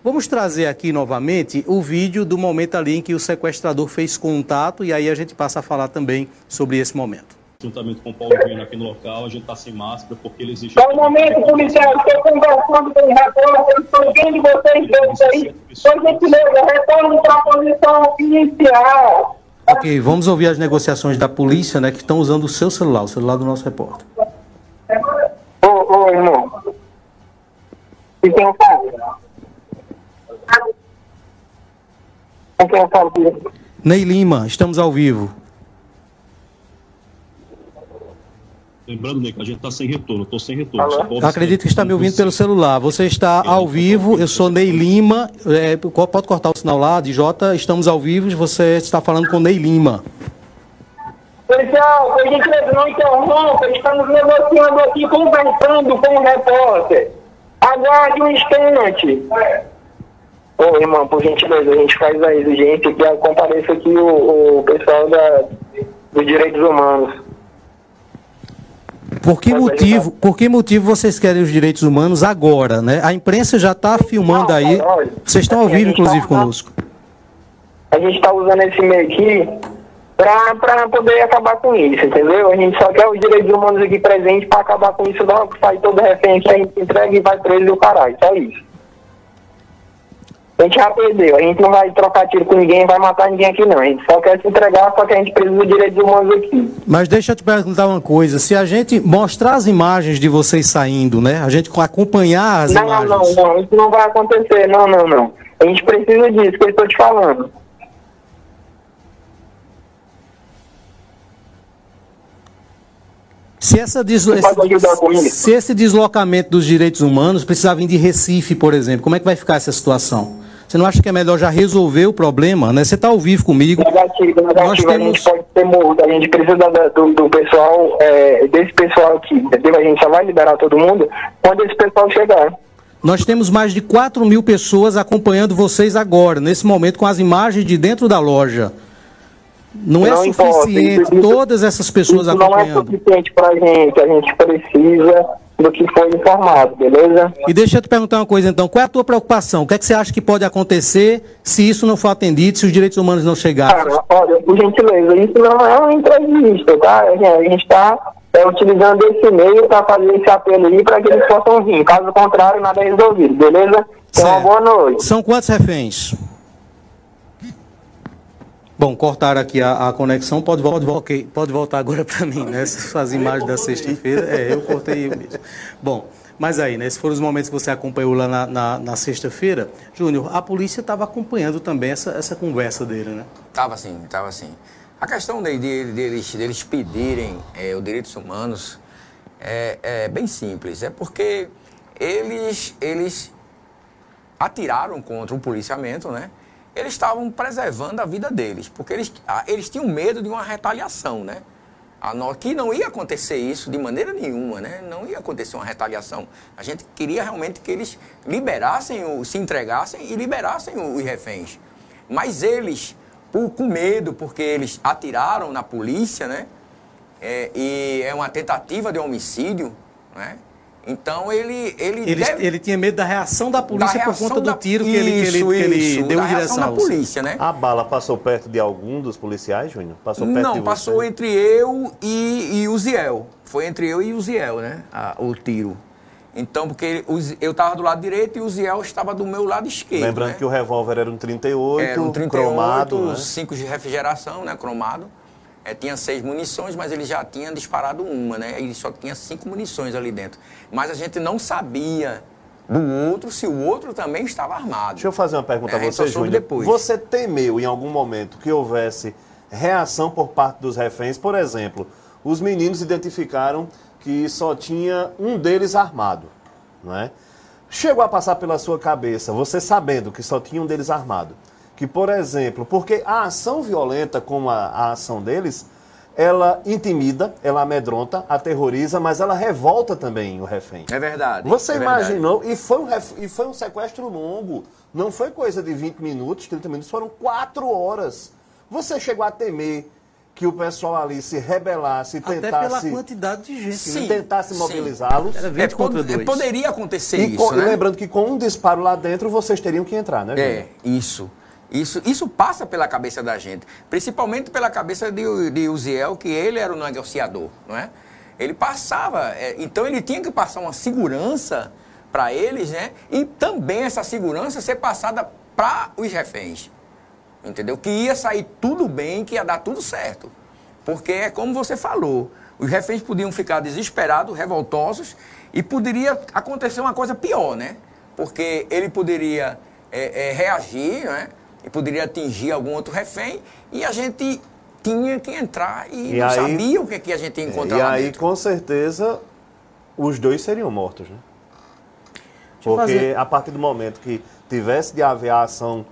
Vamos trazer aqui novamente o vídeo do momento ali em que o sequestrador fez contato e aí a gente passa a falar também sobre esse momento. Juntamente com o Paulo Vindo aqui no local, a gente está sem máscara porque ele exige. É o momento, policial, estou conversando com o repórter, estou vendo vocês dois aí. Por gentileza, retorne para a posição inicial. Ok, vamos ouvir as negociações da polícia, né, que estão usando o seu celular, o celular do nosso repórter. Ô, ô, irmão. E quem fala? Com quem eu falo? Ney Lima, estamos ao vivo. Lembrando, Nico, a gente está sem retorno, estou sem retorno. Acredito que está me ouvindo pelo celular. Você está ao vivo, eu sou Ney Lima. É, pode cortar o sinal lá, de Jota, estamos ao vivo, você está falando com Ney Lima. Pessoal, a gente não interrompa, estamos negociando aqui, conversando com o repórter. Aguarde um instante. Ô, irmão, por gentileza, a gente faz a exigência que compareça aqui o, o pessoal da, dos direitos humanos. Por que motivo, por que motivo vocês querem os direitos humanos agora, né? A imprensa já está filmando aí. Vocês estão ao vivo, inclusive, conosco. A gente está usando esse meio aqui para poder acabar com isso, entendeu? A gente só quer os direitos humanos aqui presentes para acabar com isso, logo sai todo refém que a gente entrega e vai preso o caralho, só isso. A gente já perdeu. A gente não vai trocar tiro com ninguém, vai matar ninguém aqui não. A gente só quer se entregar, só que a gente precisa dos direitos humanos aqui. Mas deixa eu te perguntar uma coisa. Se a gente mostrar as imagens de vocês saindo, né? A gente acompanhar as não, imagens. Não, não, não. Isso não vai acontecer. Não, não, não. A gente precisa disso que eu estou te falando. Se, essa deslo... esse, se esse deslocamento dos direitos humanos precisar vir de Recife, por exemplo, como é que vai ficar essa situação? Você não acha que é melhor já resolver o problema, né? Você está ao vivo comigo. Negativo, negativo. Nós temos... A gente pode ter morto. A gente precisa do, do pessoal, é, desse pessoal aqui, entendeu? A gente só vai liberar todo mundo quando esse pessoal chegar. Nós temos mais de 4 mil pessoas acompanhando vocês agora, nesse momento, com as imagens de dentro da loja. Não, é não é suficiente isso, todas essas pessoas acompanhando. Não é suficiente para a gente. A gente precisa do que foi informado, beleza? E deixa eu te perguntar uma coisa então. Qual é a tua preocupação? O que é que você acha que pode acontecer se isso não for atendido, se os direitos humanos não chegarem? Cara, olha, por gentileza, isso não é uma entrevista, tá? A gente está é, utilizando esse meio para fazer esse apelo aí para que eles possam vir. Caso contrário, nada é resolvido, beleza? Então, boa noite. São quantos reféns? Bom, cortaram aqui a, a conexão, pode, pode, okay, pode voltar agora para mim, né? Essas imagens da sexta-feira, é, eu cortei eu mesmo. Bom, mas aí, né? Esses foram os momentos que você acompanhou lá na, na, na sexta-feira. Júnior, a polícia estava acompanhando também essa, essa conversa dele, né? Tava sim, tava sim. A questão de, de, deles, deles pedirem é, os direitos humanos é, é bem simples. É porque eles, eles atiraram contra o policiamento, né? Eles estavam preservando a vida deles, porque eles, ah, eles tinham medo de uma retaliação, né? Que não ia acontecer isso de maneira nenhuma, né? Não ia acontecer uma retaliação. A gente queria realmente que eles liberassem, o, se entregassem e liberassem os reféns. Mas eles, por, com medo, porque eles atiraram na polícia, né? É, e é uma tentativa de homicídio, né? Então ele. Ele, ele, deve... ele tinha medo da reação da polícia da por conta do tiro que, ele, que, ele, que ele deu em direção à polícia, né? A bala passou perto de algum dos policiais, Júnior? Passou perto Não, de passou entre eu e, e o Ziel. Foi entre eu e o Ziel, né? A, o tiro. Então, porque eu estava do lado direito e o Ziel estava do meu lado esquerdo. Lembrando né? que o revólver era um 38, era um 38 cromado. 5 né? de refrigeração, né? Cromado. É, tinha seis munições, mas ele já tinha disparado uma, né? Ele só tinha cinco munições ali dentro. Mas a gente não sabia do outro se o outro também estava armado. Deixa eu fazer uma pergunta é, a você, Júnior. Depois. Você temeu em algum momento que houvesse reação por parte dos reféns? Por exemplo, os meninos identificaram que só tinha um deles armado, não é? Chegou a passar pela sua cabeça, você sabendo que só tinha um deles armado, que, por exemplo, porque a ação violenta, como a, a ação deles, ela intimida, ela amedronta, aterroriza, mas ela revolta também o refém. É verdade. Você é imaginou, verdade. E, foi um ref, e foi um sequestro longo, não foi coisa de 20 minutos, 30 minutos, foram 4 horas. Você chegou a temer que o pessoal ali se rebelasse, e tentasse... Até pela quantidade de gente. Sim? Tentasse mobilizá-los. Era 20 é, contra 2. Poderia acontecer e isso, com, né? Lembrando que com um disparo lá dentro, vocês teriam que entrar, né? É, isso. Isso, isso passa pela cabeça da gente, principalmente pela cabeça de, de Uziel, que ele era o negociador, não é? Ele passava, é, então ele tinha que passar uma segurança para eles, né? E também essa segurança ser passada para os reféns, entendeu? Que ia sair tudo bem, que ia dar tudo certo. Porque é como você falou, os reféns podiam ficar desesperados, revoltosos, e poderia acontecer uma coisa pior, né? Porque ele poderia é, é, reagir, né? E poderia atingir algum outro refém, e a gente tinha que entrar e, e não aí, sabia o que, que a gente ia encontrar E lá aí, dentro. com certeza, os dois seriam mortos, né? Porque a partir do momento que tivesse de haver a ação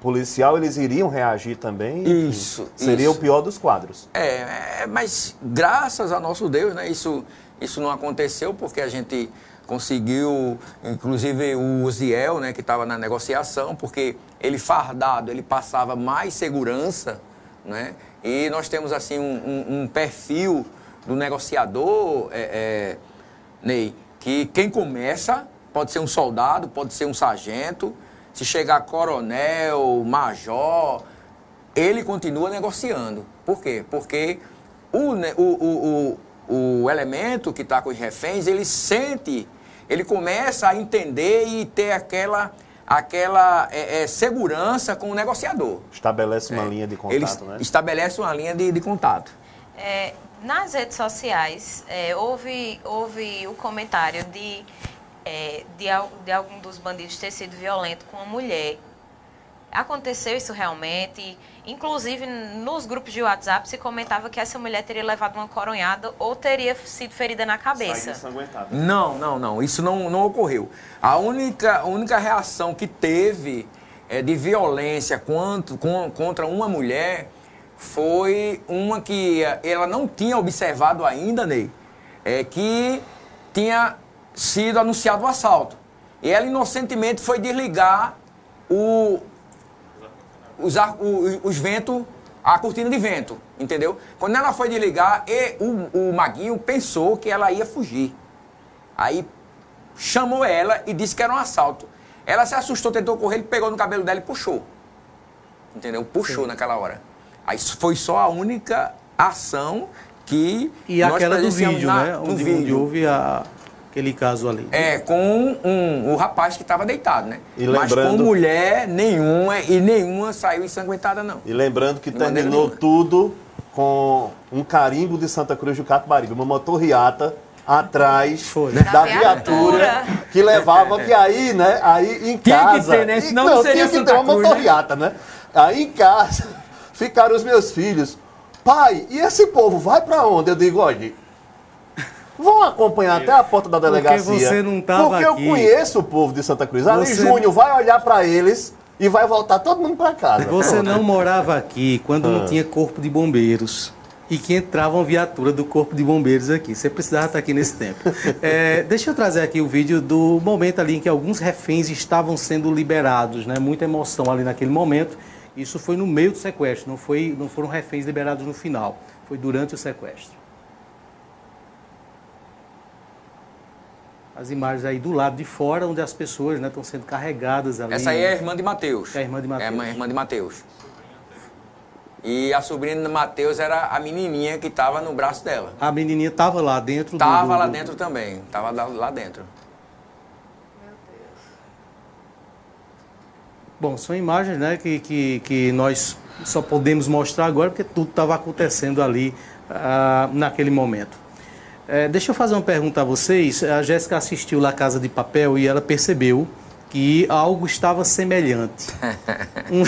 policial, eles iriam reagir também. Enfim, isso. Seria isso. o pior dos quadros. É, é, mas graças a nosso Deus, né? Isso, isso não aconteceu porque a gente conseguiu, inclusive o Uziel, né, que estava na negociação, porque ele fardado, ele passava mais segurança, né? E nós temos assim um, um, perfil do negociador, é, é, Ney, que quem começa pode ser um soldado, pode ser um sargento, se chegar coronel, major, ele continua negociando. Por quê? Porque o, o, o, o elemento que está com os reféns, ele sente ele começa a entender e ter aquela, aquela é, é, segurança com o negociador. Estabelece uma É. linha de Ele contato, né? estabelece uma linha de, de contato. É, nas redes sociais, é, houve, houve o comentário de, é, de, de algum dos bandidos ter sido violento com uma mulher. Aconteceu isso realmente? Inclusive, nos grupos de WhatsApp se comentava que essa mulher teria levado uma coronhada ou teria sido ferida na cabeça. Não, não, não. Isso não, não ocorreu. A única, a única reação que teve é, de violência contra, contra uma mulher foi uma que eh, ela não tinha observado ainda, Ney, é, que tinha sido anunciado o assalto. E ela inocentemente foi desligar o, os, ar- os ventos, a cortina de vento, entendeu? Quando ela foi desligar, e o, o Maguinho pensou que ela ia fugir. Aí chamou ela e disse que era um assalto. Ela se assustou, tentou correr, ele pegou no cabelo dela e puxou. Entendeu? Puxou naquela hora. Aí foi só a única ação que E nós aquela do vídeo, na- né? Onde, onde vídeo. houve a- aquele caso ali. É, com um, o rapaz que estava deitado, né? E Mas com lembrando- mulher nenhuma e nenhuma saiu ensanguentada, não. E lembrando que De terminou tudo com um carimbo de Santa Cruz do Capibaribe, uma motorriata atrás da, Da viatura viatura. que levava, e aí, né, aí em Tinha que casa... ter, né? Senão não seria tinha que Santa ter uma Cruz, né? motorriata, né? Aí em casa ficaram os meus filhos, pai, e esse povo vai pra onde? Eu digo, olha, vão acompanhar até a porta da Porque delegacia. você não tava Porque aqui. eu conheço o povo de Santa Cruz. Ali, Você- Júnior vai olhar pra eles e vai voltar todo mundo pra casa. Você não morava aqui quando não Ah. tinha corpo de bombeiros. E que entrava uma viatura do corpo de bombeiros aqui. Você precisava estar aqui nesse tempo. É, deixa eu trazer aqui o vídeo do momento ali em que alguns reféns estavam sendo liberados, né? Muita emoção ali naquele momento. Isso foi no meio do sequestro, não, foi, não foram reféns liberados no final. Foi durante o sequestro. As imagens aí do lado de fora, onde as pessoas né, estão sendo carregadas ali. Essa aí é a irmã de Mateus. É a irmã de Mateus. É a irmã de Mateus. E a sobrinha de Mateus era a menininha que estava no braço dela. A menininha estava lá dentro do- Tava do- lá dentro também. Tava lá, lá dentro. Bom, são imagens né, que, que, que nós só podemos mostrar agora porque tudo estava acontecendo ali ah, naquele momento. É, deixa eu fazer uma pergunta a vocês. A Jéssica assistiu La Casa de Papel e ela percebeu que algo estava semelhante. Um...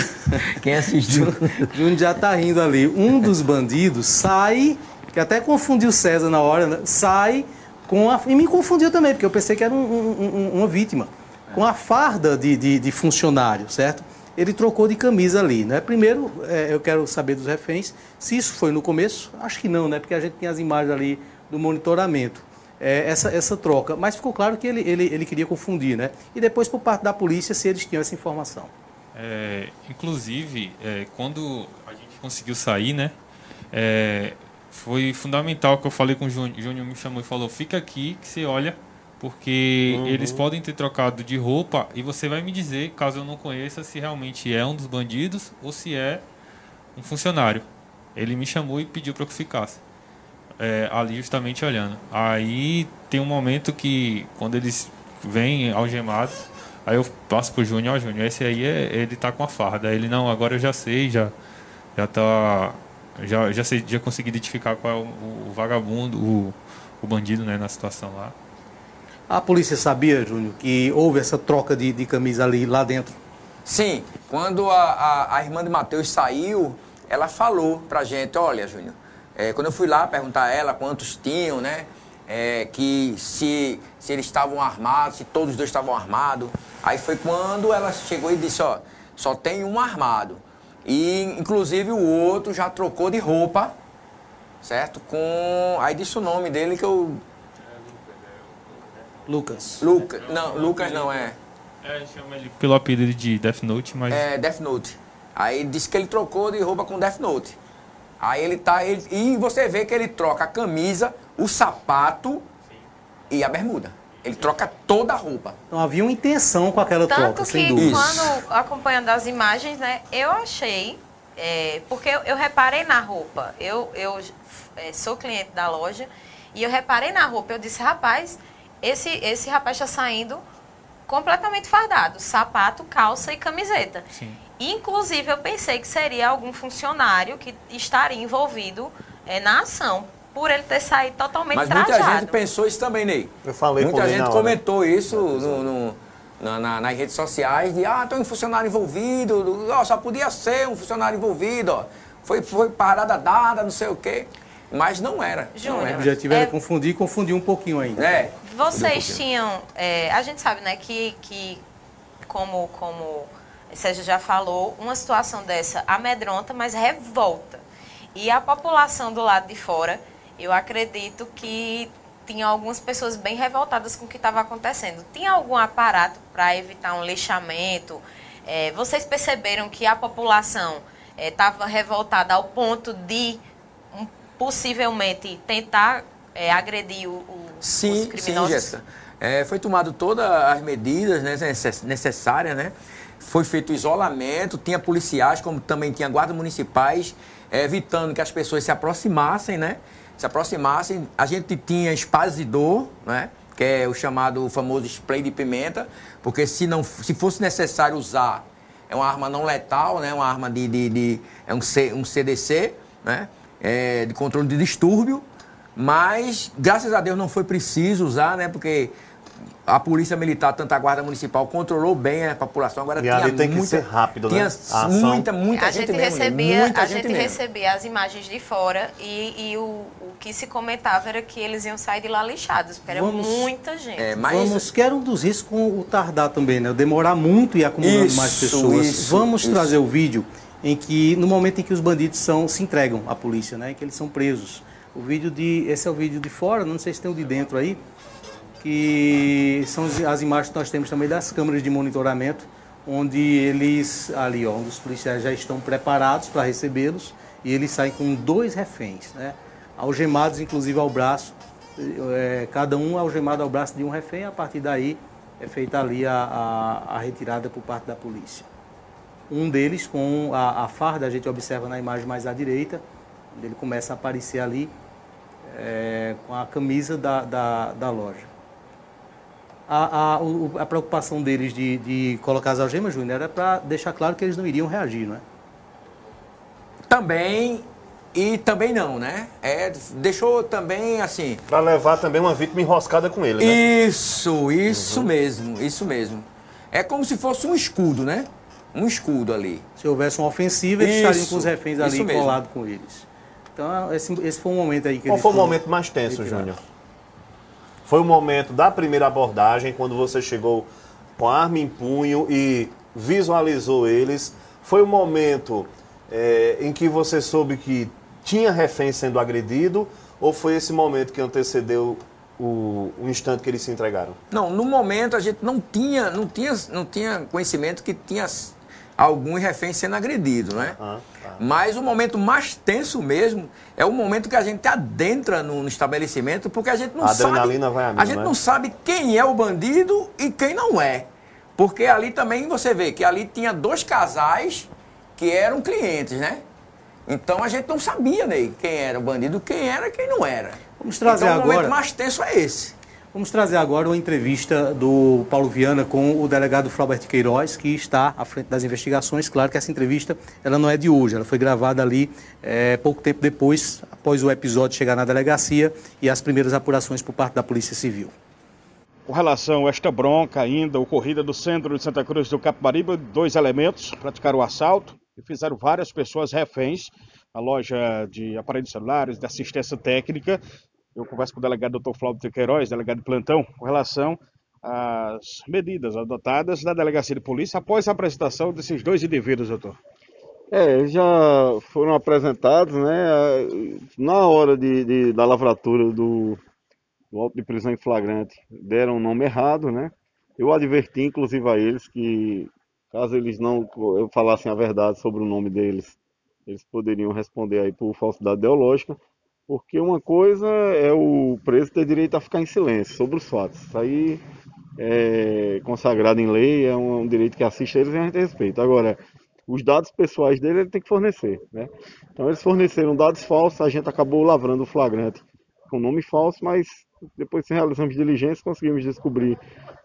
Quem assistiu? Júnior já está rindo ali. Um dos bandidos sai, que até confundiu César na hora, né? sai com a. E me confundiu também, porque eu pensei que era um- um- um- uma vítima. Com a farda de, de, de funcionário, certo? Ele trocou de camisa ali, né? Primeiro, é, eu quero saber dos reféns se isso foi no começo. Acho que não, né? Porque a gente tem as imagens ali do monitoramento. É, essa, essa troca. Mas ficou claro que ele, ele, ele queria confundir, né? E depois, por parte da polícia, se eles tinham essa informação. É, inclusive, é, quando a gente conseguiu sair, né? é, foi fundamental que eu falei com o Júnior. O Júnior me chamou e falou: fica aqui que você olha, porque Uhum. eles podem ter trocado de roupa e você vai me dizer, caso eu não conheça, se realmente é um dos bandidos ou se é um funcionário. Ele me chamou e pediu para que eu ficasse. É, ali justamente olhando. Aí tem um momento que quando eles vêm algemados, aí eu passo pro Júnior, ó Júnior, esse aí é, ele tá com a farda. Aí ele, não, agora eu já sei, já, já tá. Já, já sei, já consegui identificar qual é o, o vagabundo, o, o bandido, né, na situação lá. A polícia sabia, Júnior, que houve essa troca de, de camisa ali lá dentro? Sim, quando a, a, a irmã de Mateus saiu, ela falou pra gente, olha, Júnior, é, quando eu fui lá perguntar a ela quantos tinham, né? é, que se, se eles estavam armados, se todos os dois estavam armados. Aí foi quando ela chegou e disse, ó, só tem um armado. E inclusive o outro já trocou de roupa, certo? Com. Aí disse o nome dele que eu. Lucas. Lucas. Não, Lucas não é. É, chama ele pelo apelido de Death Note, mas. É, Death Note. Aí disse que ele trocou de roupa com Death Note. Aí ele tá. ele- e você vê que ele troca a camisa, o sapato e a bermuda. Ele troca toda a roupa. Então havia uma intenção com aquela Tanto troca, sem que dúvida. quando acompanhando as imagens, né, eu achei, é, porque eu, eu reparei na roupa. Eu, eu é, sou cliente da loja e eu reparei na roupa. Eu disse, rapaz, esse, esse rapaz está saindo completamente fardado, sapato, calça e camiseta. Sim. Inclusive, eu pensei que seria algum funcionário que estaria envolvido é, na ação, por ele ter saído totalmente Mas muita trajado. gente pensou isso também, Ney. Eu falei com Muita gente na hora. comentou isso no- no- na- na- nas redes sociais, de ah, tem um funcionário envolvido, ó, só podia ser um funcionário envolvido, ó. Foi, foi parada dada, não sei o quê. Mas não era. Não Júnior, O era. objetivo era É- confundir e confundir um pouquinho ainda. É. Vocês tinham. é, a gente sabe, né, que, que como, como Sérgio já falou, uma situação dessa amedronta, mas revolta. E a população do lado de fora, eu acredito que tinha algumas pessoas bem revoltadas com o que estava acontecendo. Tinha algum aparato para evitar um lixamento? É, vocês perceberam que a população estava revoltada ao ponto de um, possivelmente tentar é, agredir o, o, os Sim, sim, criminosos? Jéssica. É, foi tomado todas as medidas né, necess- necessárias, né? Foi feito isolamento, tinha policiais, como também tinha guardas municipais, é, evitando que as pessoas se aproximassem, né? Se aproximassem. A gente tinha espasidor, né? Que é o chamado o famoso spray de pimenta, porque se não, se fosse necessário usar, é uma arma não letal, né? Uma arma de, de, de- é um, C, um CDC, né? É, de controle de distúrbio. Mas, graças a Deus, não foi preciso usar, né? Porque a Polícia Militar, tanto a Guarda Municipal, controlou bem a população. Agora E tinha ali tem que muita, ser rápido, né? tinha A ação. muita, muita a gente, gente, mesmo. né? recebia, muita a gente, gente mesmo. recebia as imagens de fora e, e o, o que se comentava era que eles iam sair de lá lixados, porque era Vamos- muita gente. É, mas Vamos, que era um dos riscos com o tardar também, né? O Demorar muito e acumulando Isso, mais pessoas. isso, Vamos isso. trazer o vídeo em que, no momento em que os bandidos são, se entregam à polícia, né? Que eles são presos. O vídeo de. Esse é o vídeo de fora, não sei se tem o de dentro aí. Que são as- imagens que nós temos também das câmeras de monitoramento, onde eles, ali, ó, os policiais já estão preparados para recebê-los e eles saem com dois reféns, né? Algemados, inclusive, ao braço, é, cada um algemado ao braço de um refém, a partir daí é feita ali a, a, a retirada por parte da polícia. Um deles com a, a farda, a gente observa na imagem mais à direita, ele começa a aparecer ali é, com a camisa da, da, da loja. A, a, a preocupação deles de, de colocar as algemas, Júnior, era para deixar claro que eles não iriam reagir, não é? Também e também não, né? É, deixou também assim. Pra levar também uma vítima enroscada com ele, né? Isso, isso mesmo, isso mesmo. É como se fosse um escudo, né? Um escudo ali. Se houvesse uma ofensiva, eles Isso, estariam com os reféns ali mesmo. colados com eles. Então, esse, esse foi um momento aí que Qual eles foi o momento mais tenso, retirados. Júnior? Foi o momento da primeira abordagem, quando você chegou com a arma em punho e visualizou eles. Foi o momento eh, em que você soube que tinha refém sendo agredido? Ou foi esse momento que antecedeu o, o instante que eles se entregaram? Não, no momento a gente não tinha, não tinha, não tinha conhecimento que tinha alguns reféns sendo agredidos, né? Tá. Mas o momento mais tenso mesmo é o momento que a gente adentra no, no estabelecimento, porque a gente não A adrenalina sabe. vai a mil, a gente né? não sabe quem é o bandido e quem não é. Porque ali também você vê que ali tinha dois casais que eram clientes, né? Então a gente não sabia né, quem era o bandido, quem era e quem não era. Vamos trazer então, o agora- momento mais tenso é esse. Vamos trazer agora uma entrevista do Paulo Viana com o delegado Flaubert Queiroz, que está à frente das investigações. Claro que essa entrevista ela não é de hoje, ela foi gravada ali eh, pouco tempo depois, após o episódio chegar na delegacia e as primeiras apurações por parte da Polícia Civil. Com relação a esta bronca ainda ocorrida no centro de Santa Cruz do Capibaribe, dois elementos praticaram o assalto e fizeram várias pessoas reféns na loja de aparelhos celulares, de assistência técnica. Eu converso com o delegado Dr. Flávio de Queiroz, delegado de plantão, com relação às medidas adotadas da delegacia de polícia após a apresentação desses dois indivíduos, doutor. É, já foram apresentados, né? Na hora de, de- da lavratura do, do auto de prisão em flagrante, deram o nome errado, né? Eu adverti, inclusive, a eles que, caso eles não falassem a verdade sobre o nome deles, eles poderiam responder aí por falsidade ideológica, porque uma coisa é o preso ter direito a ficar em silêncio sobre os fatos. Isso aí é consagrado em lei, é um, um direito que assiste eles e a gente respeita. Agora, os dados pessoais dele ele tem que fornecer, né? Então eles forneceram dados falsos, a gente acabou lavrando o flagrante com nome falso, mas depois que realizamos diligência, conseguimos descobrir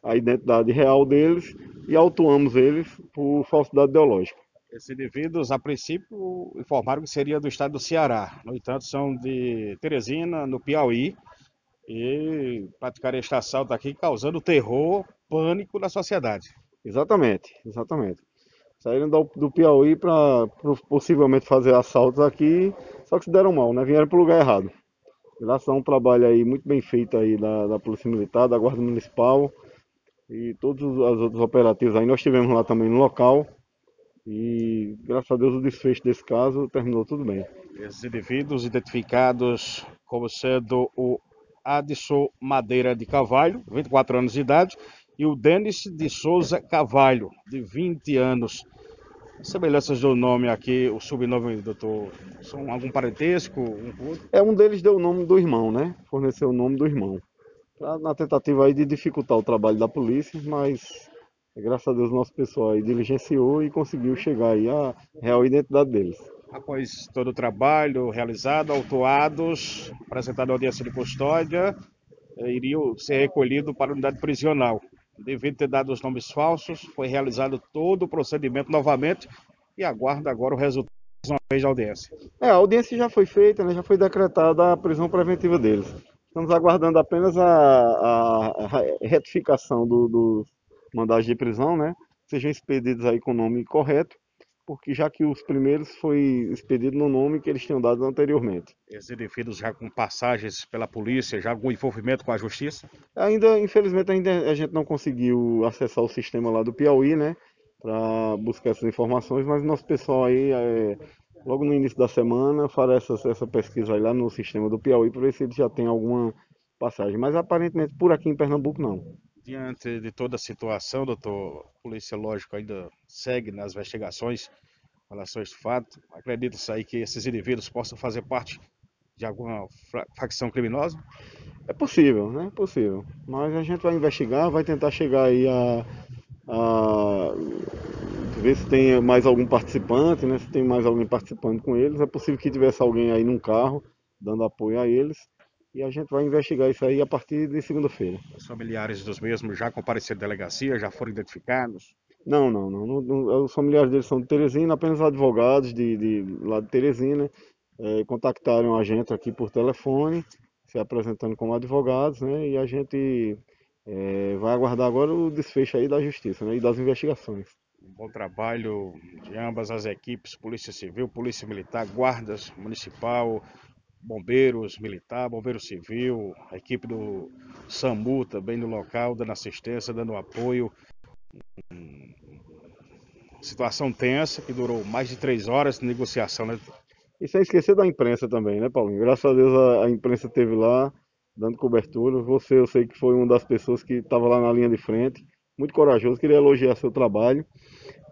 a identidade real deles e autuamos eles por falsidade ideológica. Esses a princípio, informaram que seria do estado do Ceará. No entanto, são de Teresina, no Piauí, e praticaram este assalto aqui, causando terror, pânico na sociedade. Exatamente, exatamente. Saíram do, do Piauí para possivelmente fazer assaltos aqui, só que se deram mal, né? Vieram para o lugar errado. Graças a um trabalho aí muito bem feito aí da, da Polícia Militar, da Guarda Municipal e todos os outros operativos aí. Nós estivemos lá também no local e graças a Deus o desfecho desse caso terminou tudo bem. Esses indivíduos identificados como sendo o Adson Madeira de Cavalho, 24 anos de idade, e o Denis de Souza Cavalho, de 20 anos. Semelhanças do nome aqui, o sobrenome, doutor, são algum parentesco? Um é, um deles deu o nome do irmão, né? Forneceu o nome do irmão. Na tentativa aí de dificultar o trabalho da polícia, mas graças a Deus nosso pessoal aí diligenciou e conseguiu chegar aí à real identidade deles. Após todo o trabalho realizado, autuados, apresentado à audiência de custódia, eh, iriam ser recolhidos para a unidade prisional devido ter dado os nomes falsos, foi realizado todo o procedimento novamente e aguarda agora o resultado uma vez da audiência. É, a audiência já foi feita, né, já foi decretada a prisão preventiva deles. Estamos aguardando apenas a, a, a retificação dos do mandados de prisão, né? Sejam expedidos aí com o nome correto porque já que os primeiros foi expedido no nome que eles tinham dado anteriormente. Esses indivíduos já com passagens pela polícia, já com envolvimento com a justiça? Ainda, infelizmente, ainda a gente não conseguiu acessar o sistema lá do Piauí, né, para buscar essas informações, mas nosso pessoal aí, é, logo no início da semana, fará essa, essa pesquisa aí lá no sistema do Piauí para ver se ele já tem alguma passagem, mas aparentemente por aqui em Pernambuco não. Diante de toda a situação, doutor, a polícia, lógico, ainda segue nas investigações a este fato. Acredita-se aí que esses indivíduos possam fazer parte de alguma facção criminosa? É possível, né? É possível. Mas a gente vai investigar, vai tentar chegar aí a, a ver se tem mais algum participante, né? Se tem mais alguém participando com eles. É possível que tivesse alguém aí num carro dando apoio a eles. E a gente vai investigar isso aí a partir de segunda-feira. Os familiares dos mesmos já compareceram à delegacia, já foram identificados? Não, não, não, não. Os familiares deles são de Teresina, apenas advogados de, de lá de Teresina. É, contactaram a gente aqui por telefone, se apresentando como advogados, né? E a gente é, vai aguardar agora o desfecho aí da justiça né, e das investigações. Um bom trabalho de ambas as equipes, Polícia Civil, Polícia Militar, Guardas Municipal, bombeiros militar, bombeiro civil, a equipe do SAMU também no local, dando assistência, dando apoio. Situação tensa que durou mais de três horas de negociação, né? E sem esquecer da imprensa também, né, Paulinho? Graças a Deus a, a imprensa esteve lá, dando cobertura. Você, eu sei que foi uma das pessoas que estava lá na linha de frente, muito corajoso, queria elogiar seu trabalho.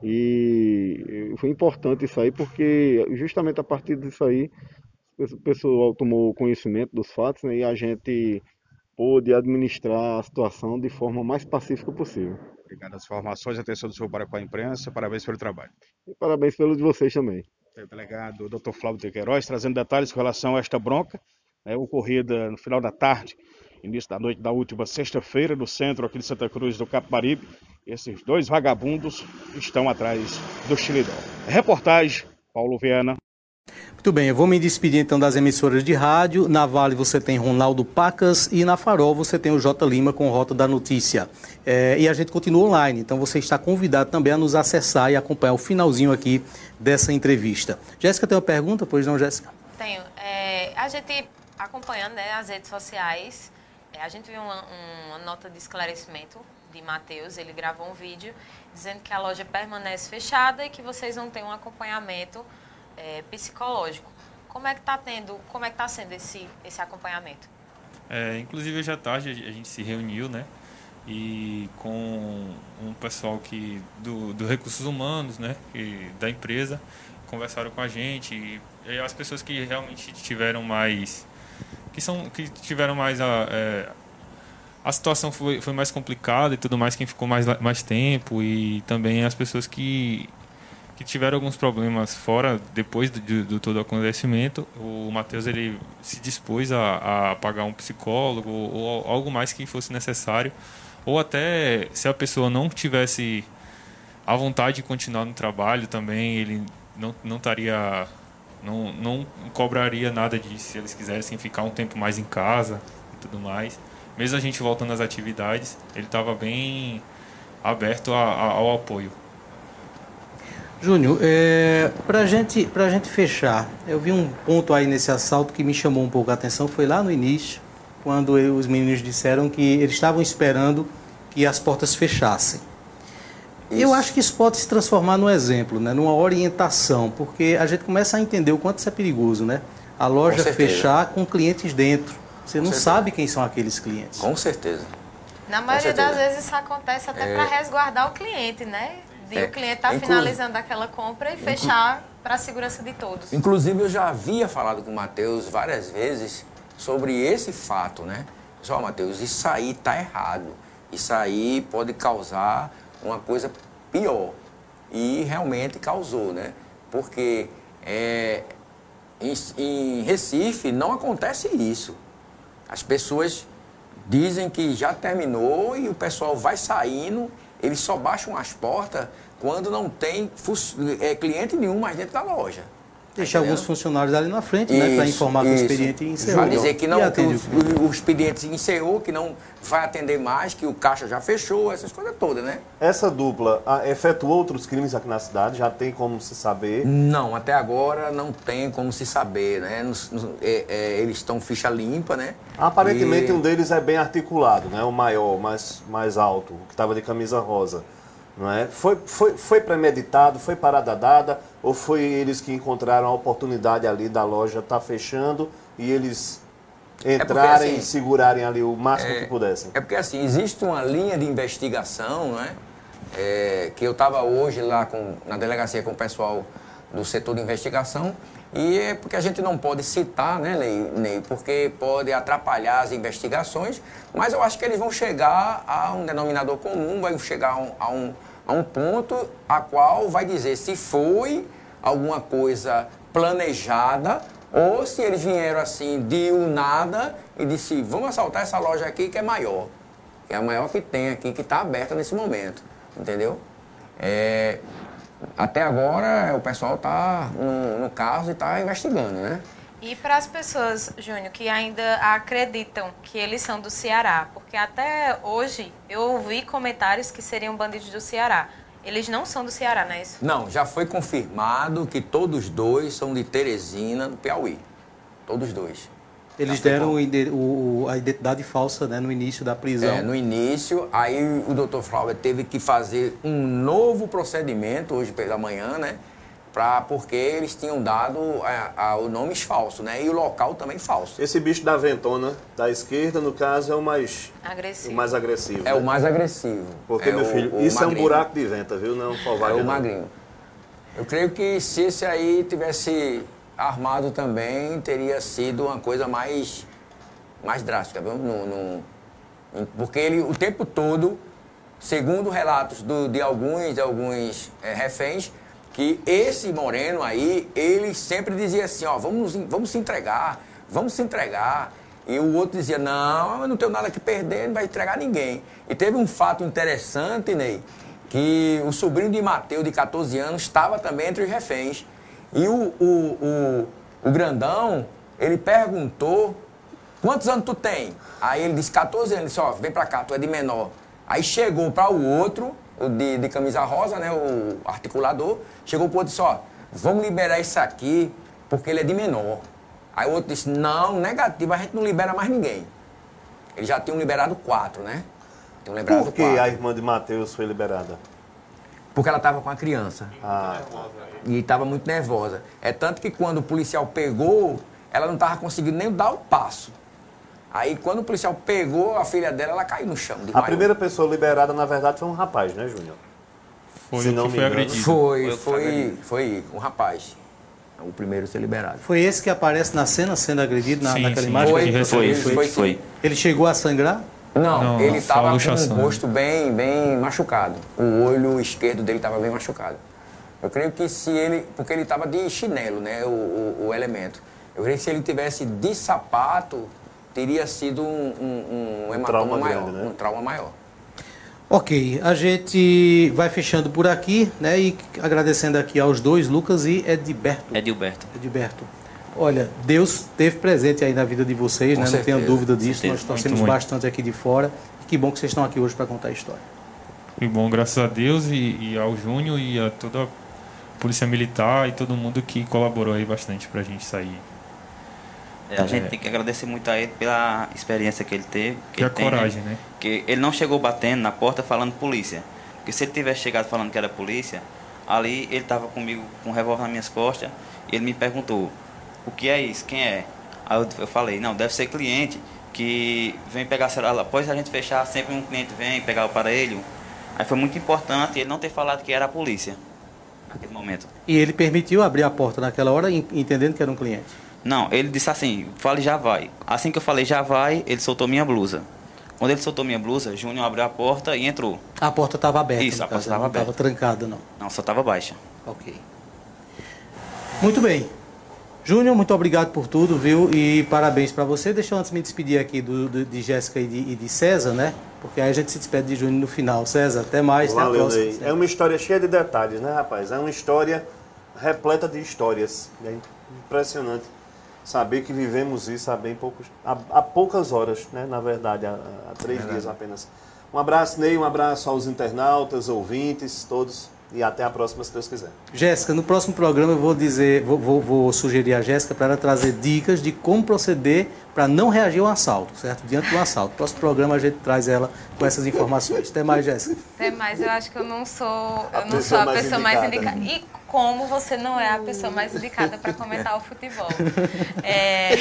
E foi importante isso aí, porque justamente a partir disso aí o pessoal tomou conhecimento dos fatos né, e a gente pôde administrar a situação de forma mais pacífica possível. Obrigado as informações, atenção do senhor para com a imprensa, parabéns pelo trabalho. E parabéns pelo de vocês também. O delegado Dr. Flávio de Queiroz, trazendo detalhes com relação a esta bronca, né, ocorrida no final da tarde, início da noite da última sexta-feira, no centro aqui de Santa Cruz do Capibaribe. Esses dois vagabundos estão atrás do Chilidó. Reportagem, Paulo Viana. Muito bem, eu vou me despedir então das emissoras de rádio. Na Vale você tem Ronaldo Pacas e na Farol você tem o J Lima com Rota da Notícia. É, e a gente continua online, então você está convidado também a nos acessar e acompanhar o finalzinho aqui dessa entrevista. Jéssica tem uma pergunta? Pois não, Jéssica? Tenho. É, a gente acompanhando né, as redes sociais, é, a gente viu uma, uma nota de esclarecimento de Matheus, ele gravou um vídeo dizendo que a loja permanece fechada e que vocês vão ter um acompanhamento é, psicológico. Como é que está tendo, como é que está sendo esse, esse acompanhamento? É, inclusive hoje à tarde a gente se reuniu, né? E com um pessoal que do, do recursos humanos, né? E da empresa conversaram com a gente e, e, as pessoas que realmente tiveram mais que são que tiveram mais a é, a situação foi, foi mais complicada e tudo mais quem ficou mais mais tempo e também as pessoas que que tiveram alguns problemas fora, depois do, do, do todo o acontecimento, o Matheus ele se dispôs a, a pagar um psicólogo ou, ou algo mais que fosse necessário. Ou até, se a pessoa não tivesse a vontade de continuar no trabalho também, ele não, não estaria não, não cobraria nada disso se eles quisessem ficar um tempo mais em casa e tudo mais. Mesmo a gente voltando às atividades, ele estava bem aberto a, a, ao apoio. Júnior, é, para gente, a gente fechar, eu vi um ponto aí nesse assalto que me chamou um pouco a atenção, foi lá no início, quando eu, os meninos disseram que eles estavam esperando que as portas fechassem. Isso. Eu acho que isso pode se transformar num exemplo, né? numa orientação, porque a gente começa a entender o quanto isso é perigoso, né? A loja com fechar com clientes dentro. Você com não certeza. sabe quem são aqueles clientes. Com certeza. Na maioria das vezes isso acontece até é... para resguardar o cliente, né? De é. o cliente estar tá Inclu... finalizando aquela compra e Inclu... fechar para a segurança de todos. Inclusive eu já havia falado com o Matheus várias vezes sobre esse fato, né? Só, Matheus, isso aí tá errado. Isso aí pode causar uma coisa pior. E realmente causou, né? Porque é, em, em Recife não acontece isso. As pessoas dizem que já terminou e o pessoal vai saindo, eles só baixam as portas quando não tem é, cliente nenhum mais dentro da loja. Deixar alguns funcionários ali na frente, isso, né, para informar que o expediente encerrou. Vai dizer que, não, que o, o, expediente encerrou, que não vai atender mais, que o caixa já fechou, essas coisas todas, né? Essa dupla efetuou outros crimes aqui na cidade? Já tem como se saber? Não, até agora não tem como se saber, né? Nos, nos, é, é, eles estão ficha limpa, né? Aparentemente e... um deles é bem articulado, né? O maior, mais, mais alto, que estava de camisa rosa. Não é? foi, foi, foi premeditado, foi parada dada, ou foi eles que encontraram a oportunidade ali da loja estar tá fechando e eles entrarem é assim, e segurarem ali o máximo é, que pudessem? É porque assim, existe uma linha de investigação, né? É, que eu estava hoje lá com, na delegacia com o pessoal do setor de investigação e é porque a gente não pode citar, né, Ney, porque pode atrapalhar as investigações, mas eu acho que eles vão chegar a um denominador comum, vai chegar a um, a um, a um ponto a qual vai dizer se foi alguma coisa planejada ou se eles vieram assim de um nada e disse, vamos assaltar essa loja aqui que é maior, que é a maior que tem aqui, que está aberta nesse momento, entendeu? É, até agora o pessoal está no, no caso e está investigando, né? E para as pessoas, Júnior, que ainda acreditam que eles são do Ceará, porque até hoje eu ouvi comentários que seriam bandidos do Ceará. Eles não são do Ceará, não é isso? Não, já foi confirmado que todos dois são de Teresina, do Piauí. Todos dois. Eles deram o, a identidade falsa né, no início da prisão. É, no início, aí o doutor Flávio teve que fazer um novo procedimento hoje pela manhã, né? pra, porque eles tinham dado a, a, o nomes falsos, né? E o local também falso. Esse bicho da ventona da esquerda, no caso, é o mais agressivo. O mais agressivo. É né? o mais agressivo. Porque, é meu filho, o, isso magrinho. é um buraco de venta, viu? Não é um covarde. É o magrinho. Eu creio que se esse aí tivesse armado também, teria sido uma coisa mais, mais drástica, viu? No, no, porque ele, o tempo todo, segundo relatos do, de alguns, alguns é, reféns, que esse moreno aí, ele sempre dizia assim, ó, vamos, vamos se entregar, vamos se entregar. E o outro dizia, não, eu não tenho nada que perder, não vai entregar ninguém. E teve um fato interessante, Ney, que o sobrinho de Mateus, de 14 anos, estava também entre os reféns. E o, o, o, o grandão, ele perguntou, quantos anos tu tem? Aí ele disse, 14 anos. Ele disse, ó, vem pra cá, tu é de menor. Aí chegou para o outro, o de, de camisa rosa, né, o articulador, chegou pro outro e disse, ó, vamos liberar isso aqui porque ele é de menor. Aí o outro disse, não, negativo, a gente não libera mais ninguém. Eles já tinham liberado quatro, né? Tinham liberado Por que quatro. a irmã de Matheus foi liberada? Porque ela estava com a criança. Ah. E estava muito nervosa. É tanto que quando o policial pegou, ela não estava conseguindo nem dar o passo. Aí quando o policial pegou a filha dela, ela caiu no chão. a maior. primeira pessoa liberada, na verdade, foi um rapaz, né, Júnior? Foi, Se não foi agredido. Foi, foi, foi um rapaz. O primeiro a ser liberado. Foi esse que aparece na cena sendo agredido na, sim, naquela sim. imagem? Foi, foi, foi, foi, foi. Ele chegou a sangrar? Não, não ele estava com o rosto bem, bem machucado. O olho esquerdo dele estava bem machucado. Eu creio que se ele. Porque ele estava de chinelo, né? O, o, o, elemento. Eu creio que se ele tivesse de sapato, teria sido um, um, um, um trauma maior. Grande, né? Um trauma maior. Ok, a gente vai fechando por aqui, né? E agradecendo aqui aos dois, Lucas e Edilberto. Edilberto. Edilberto. Olha, Deus teve presente aí na vida de vocês, né? Certeza. Não tenho dúvida disso. Nós torcemos bastante aqui de fora. Que bom que vocês estão aqui hoje para contar a história. Que bom, graças a Deus e, e, ao Júnior e a toda a Polícia Militar e todo mundo que colaborou aí bastante para a gente sair. É, a é. gente tem que agradecer muito a ele pela experiência que ele teve. Que, que a tem, né? coragem, né? né? Que ele não chegou batendo na porta falando polícia. Porque se ele tivesse chegado falando que era polícia, ali ele estava comigo com um revólver nas minhas costas e ele me perguntou: o que é isso? Quem é? Aí eu, eu falei: não, deve ser cliente que vem pegar celular. Após a gente fechar, sempre um cliente vem pegar o aparelho. Aí foi muito importante ele não ter falado que era a polícia naquele momento. E ele permitiu abrir a porta naquela hora, entendendo que era um cliente? Não, ele disse assim, fale já vai. Assim que eu falei já vai, ele soltou minha blusa. Quando ele soltou minha blusa, Júnior abriu a porta e entrou. A porta estava aberta? Isso, a porta estava aberta. Não estava trancada, não? Não, só estava baixa. Ok. Muito bem. Júnior, muito obrigado por tudo, viu? E parabéns para você. Deixa eu antes me despedir aqui do, do de Jéssica e de, e de, César, né? Porque aí a gente se despede de Júnior no final. César, até mais. Valeu, até a próxima. É uma história cheia de detalhes, né, rapaz? É uma história repleta de histórias. É impressionante saber que vivemos isso há bem poucos, há, há poucas horas, né? Na verdade, há, há três é dias apenas. Um abraço, Ney, um abraço aos internautas, ouvintes, todos. E até a próxima, se Deus quiser. Jéssica, no próximo programa eu vou dizer, vou, vou, vou sugerir a Jéssica para ela trazer dicas de como proceder para não reagir ao assalto, certo? Diante do assalto. No próximo programa a gente traz ela com essas informações. Até mais, Jéssica. Até mais. Eu acho que eu não sou, eu não sou a pessoa mais indicada. E como você não é a pessoa mais indicada para comentar o futebol. É...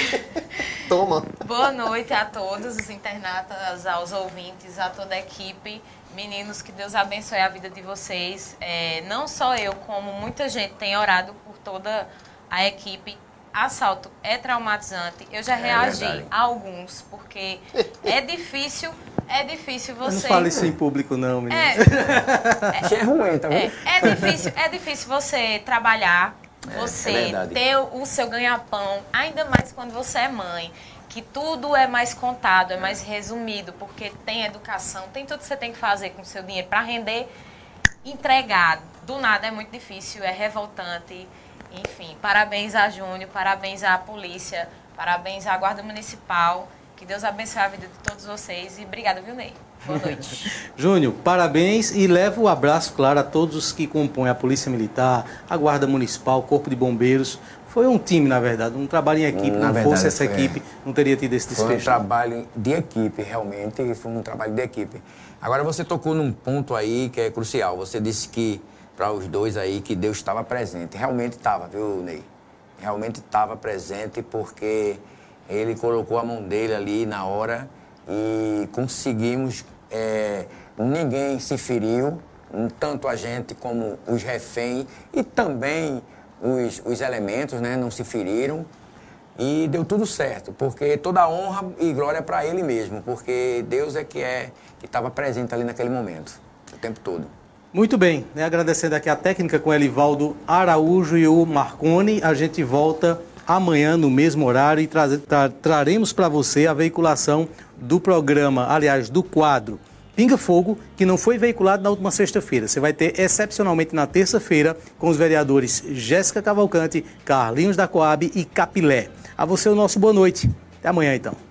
Toma. Boa noite a todos os internatas, aos ouvintes, a toda a equipe. Meninos, que Deus abençoe a vida de vocês. É, não só eu, como muita gente tem orado por toda a equipe. Assalto é traumatizante. Eu já é reagi verdade. a alguns, porque é difícil, é difícil você. Não fale isso em público, não, menino. É, é, é ruim, tá é, é, difícil, é difícil você trabalhar, é, você é ter o seu ganha-pão, ainda mais quando você é mãe que tudo é mais contado, é mais resumido, porque tem educação, tem tudo que você tem que fazer com o seu dinheiro para render, entregar do nada é muito difícil, é revoltante. Enfim, parabéns a Júnior, parabéns à polícia, parabéns à Guarda Municipal. Que Deus abençoe a vida de todos vocês e obrigada, viu, Ney? Boa noite. Júnior, parabéns e levo o um abraço, claro, a todos os que compõem a Polícia Militar, a Guarda Municipal, o Corpo de Bombeiros, foi um time, na verdade, um trabalho em equipe. Na não verdade, fosse essa equipe, não teria tido esse desfecho. Foi um trabalho de equipe, realmente, foi um trabalho de equipe. Agora você tocou num ponto aí que é crucial. Você disse que, para os dois aí, que Deus estava presente. Realmente estava, viu, Ney? Realmente estava presente porque ele colocou a mão dele ali na hora e conseguimos. É, ninguém se feriu, tanto a gente como os reféns e também os, os elementos né, não se feriram e deu tudo certo, porque toda honra e glória para ele mesmo, porque Deus é que é que estava presente ali naquele momento, o tempo todo. Muito bem, né? agradecendo aqui a técnica com Elivaldo Araújo e o Marconi, a gente volta amanhã no mesmo horário e tra tra traremos para você a veiculação do programa, aliás, do quadro Pinga Fogo, que não foi veiculado na última sexta-feira. Você vai ter excepcionalmente na terça-feira com os vereadores Jéssica Cavalcante, Carlinhos da Coab e Capilé. A você o nosso boa noite. Até amanhã então.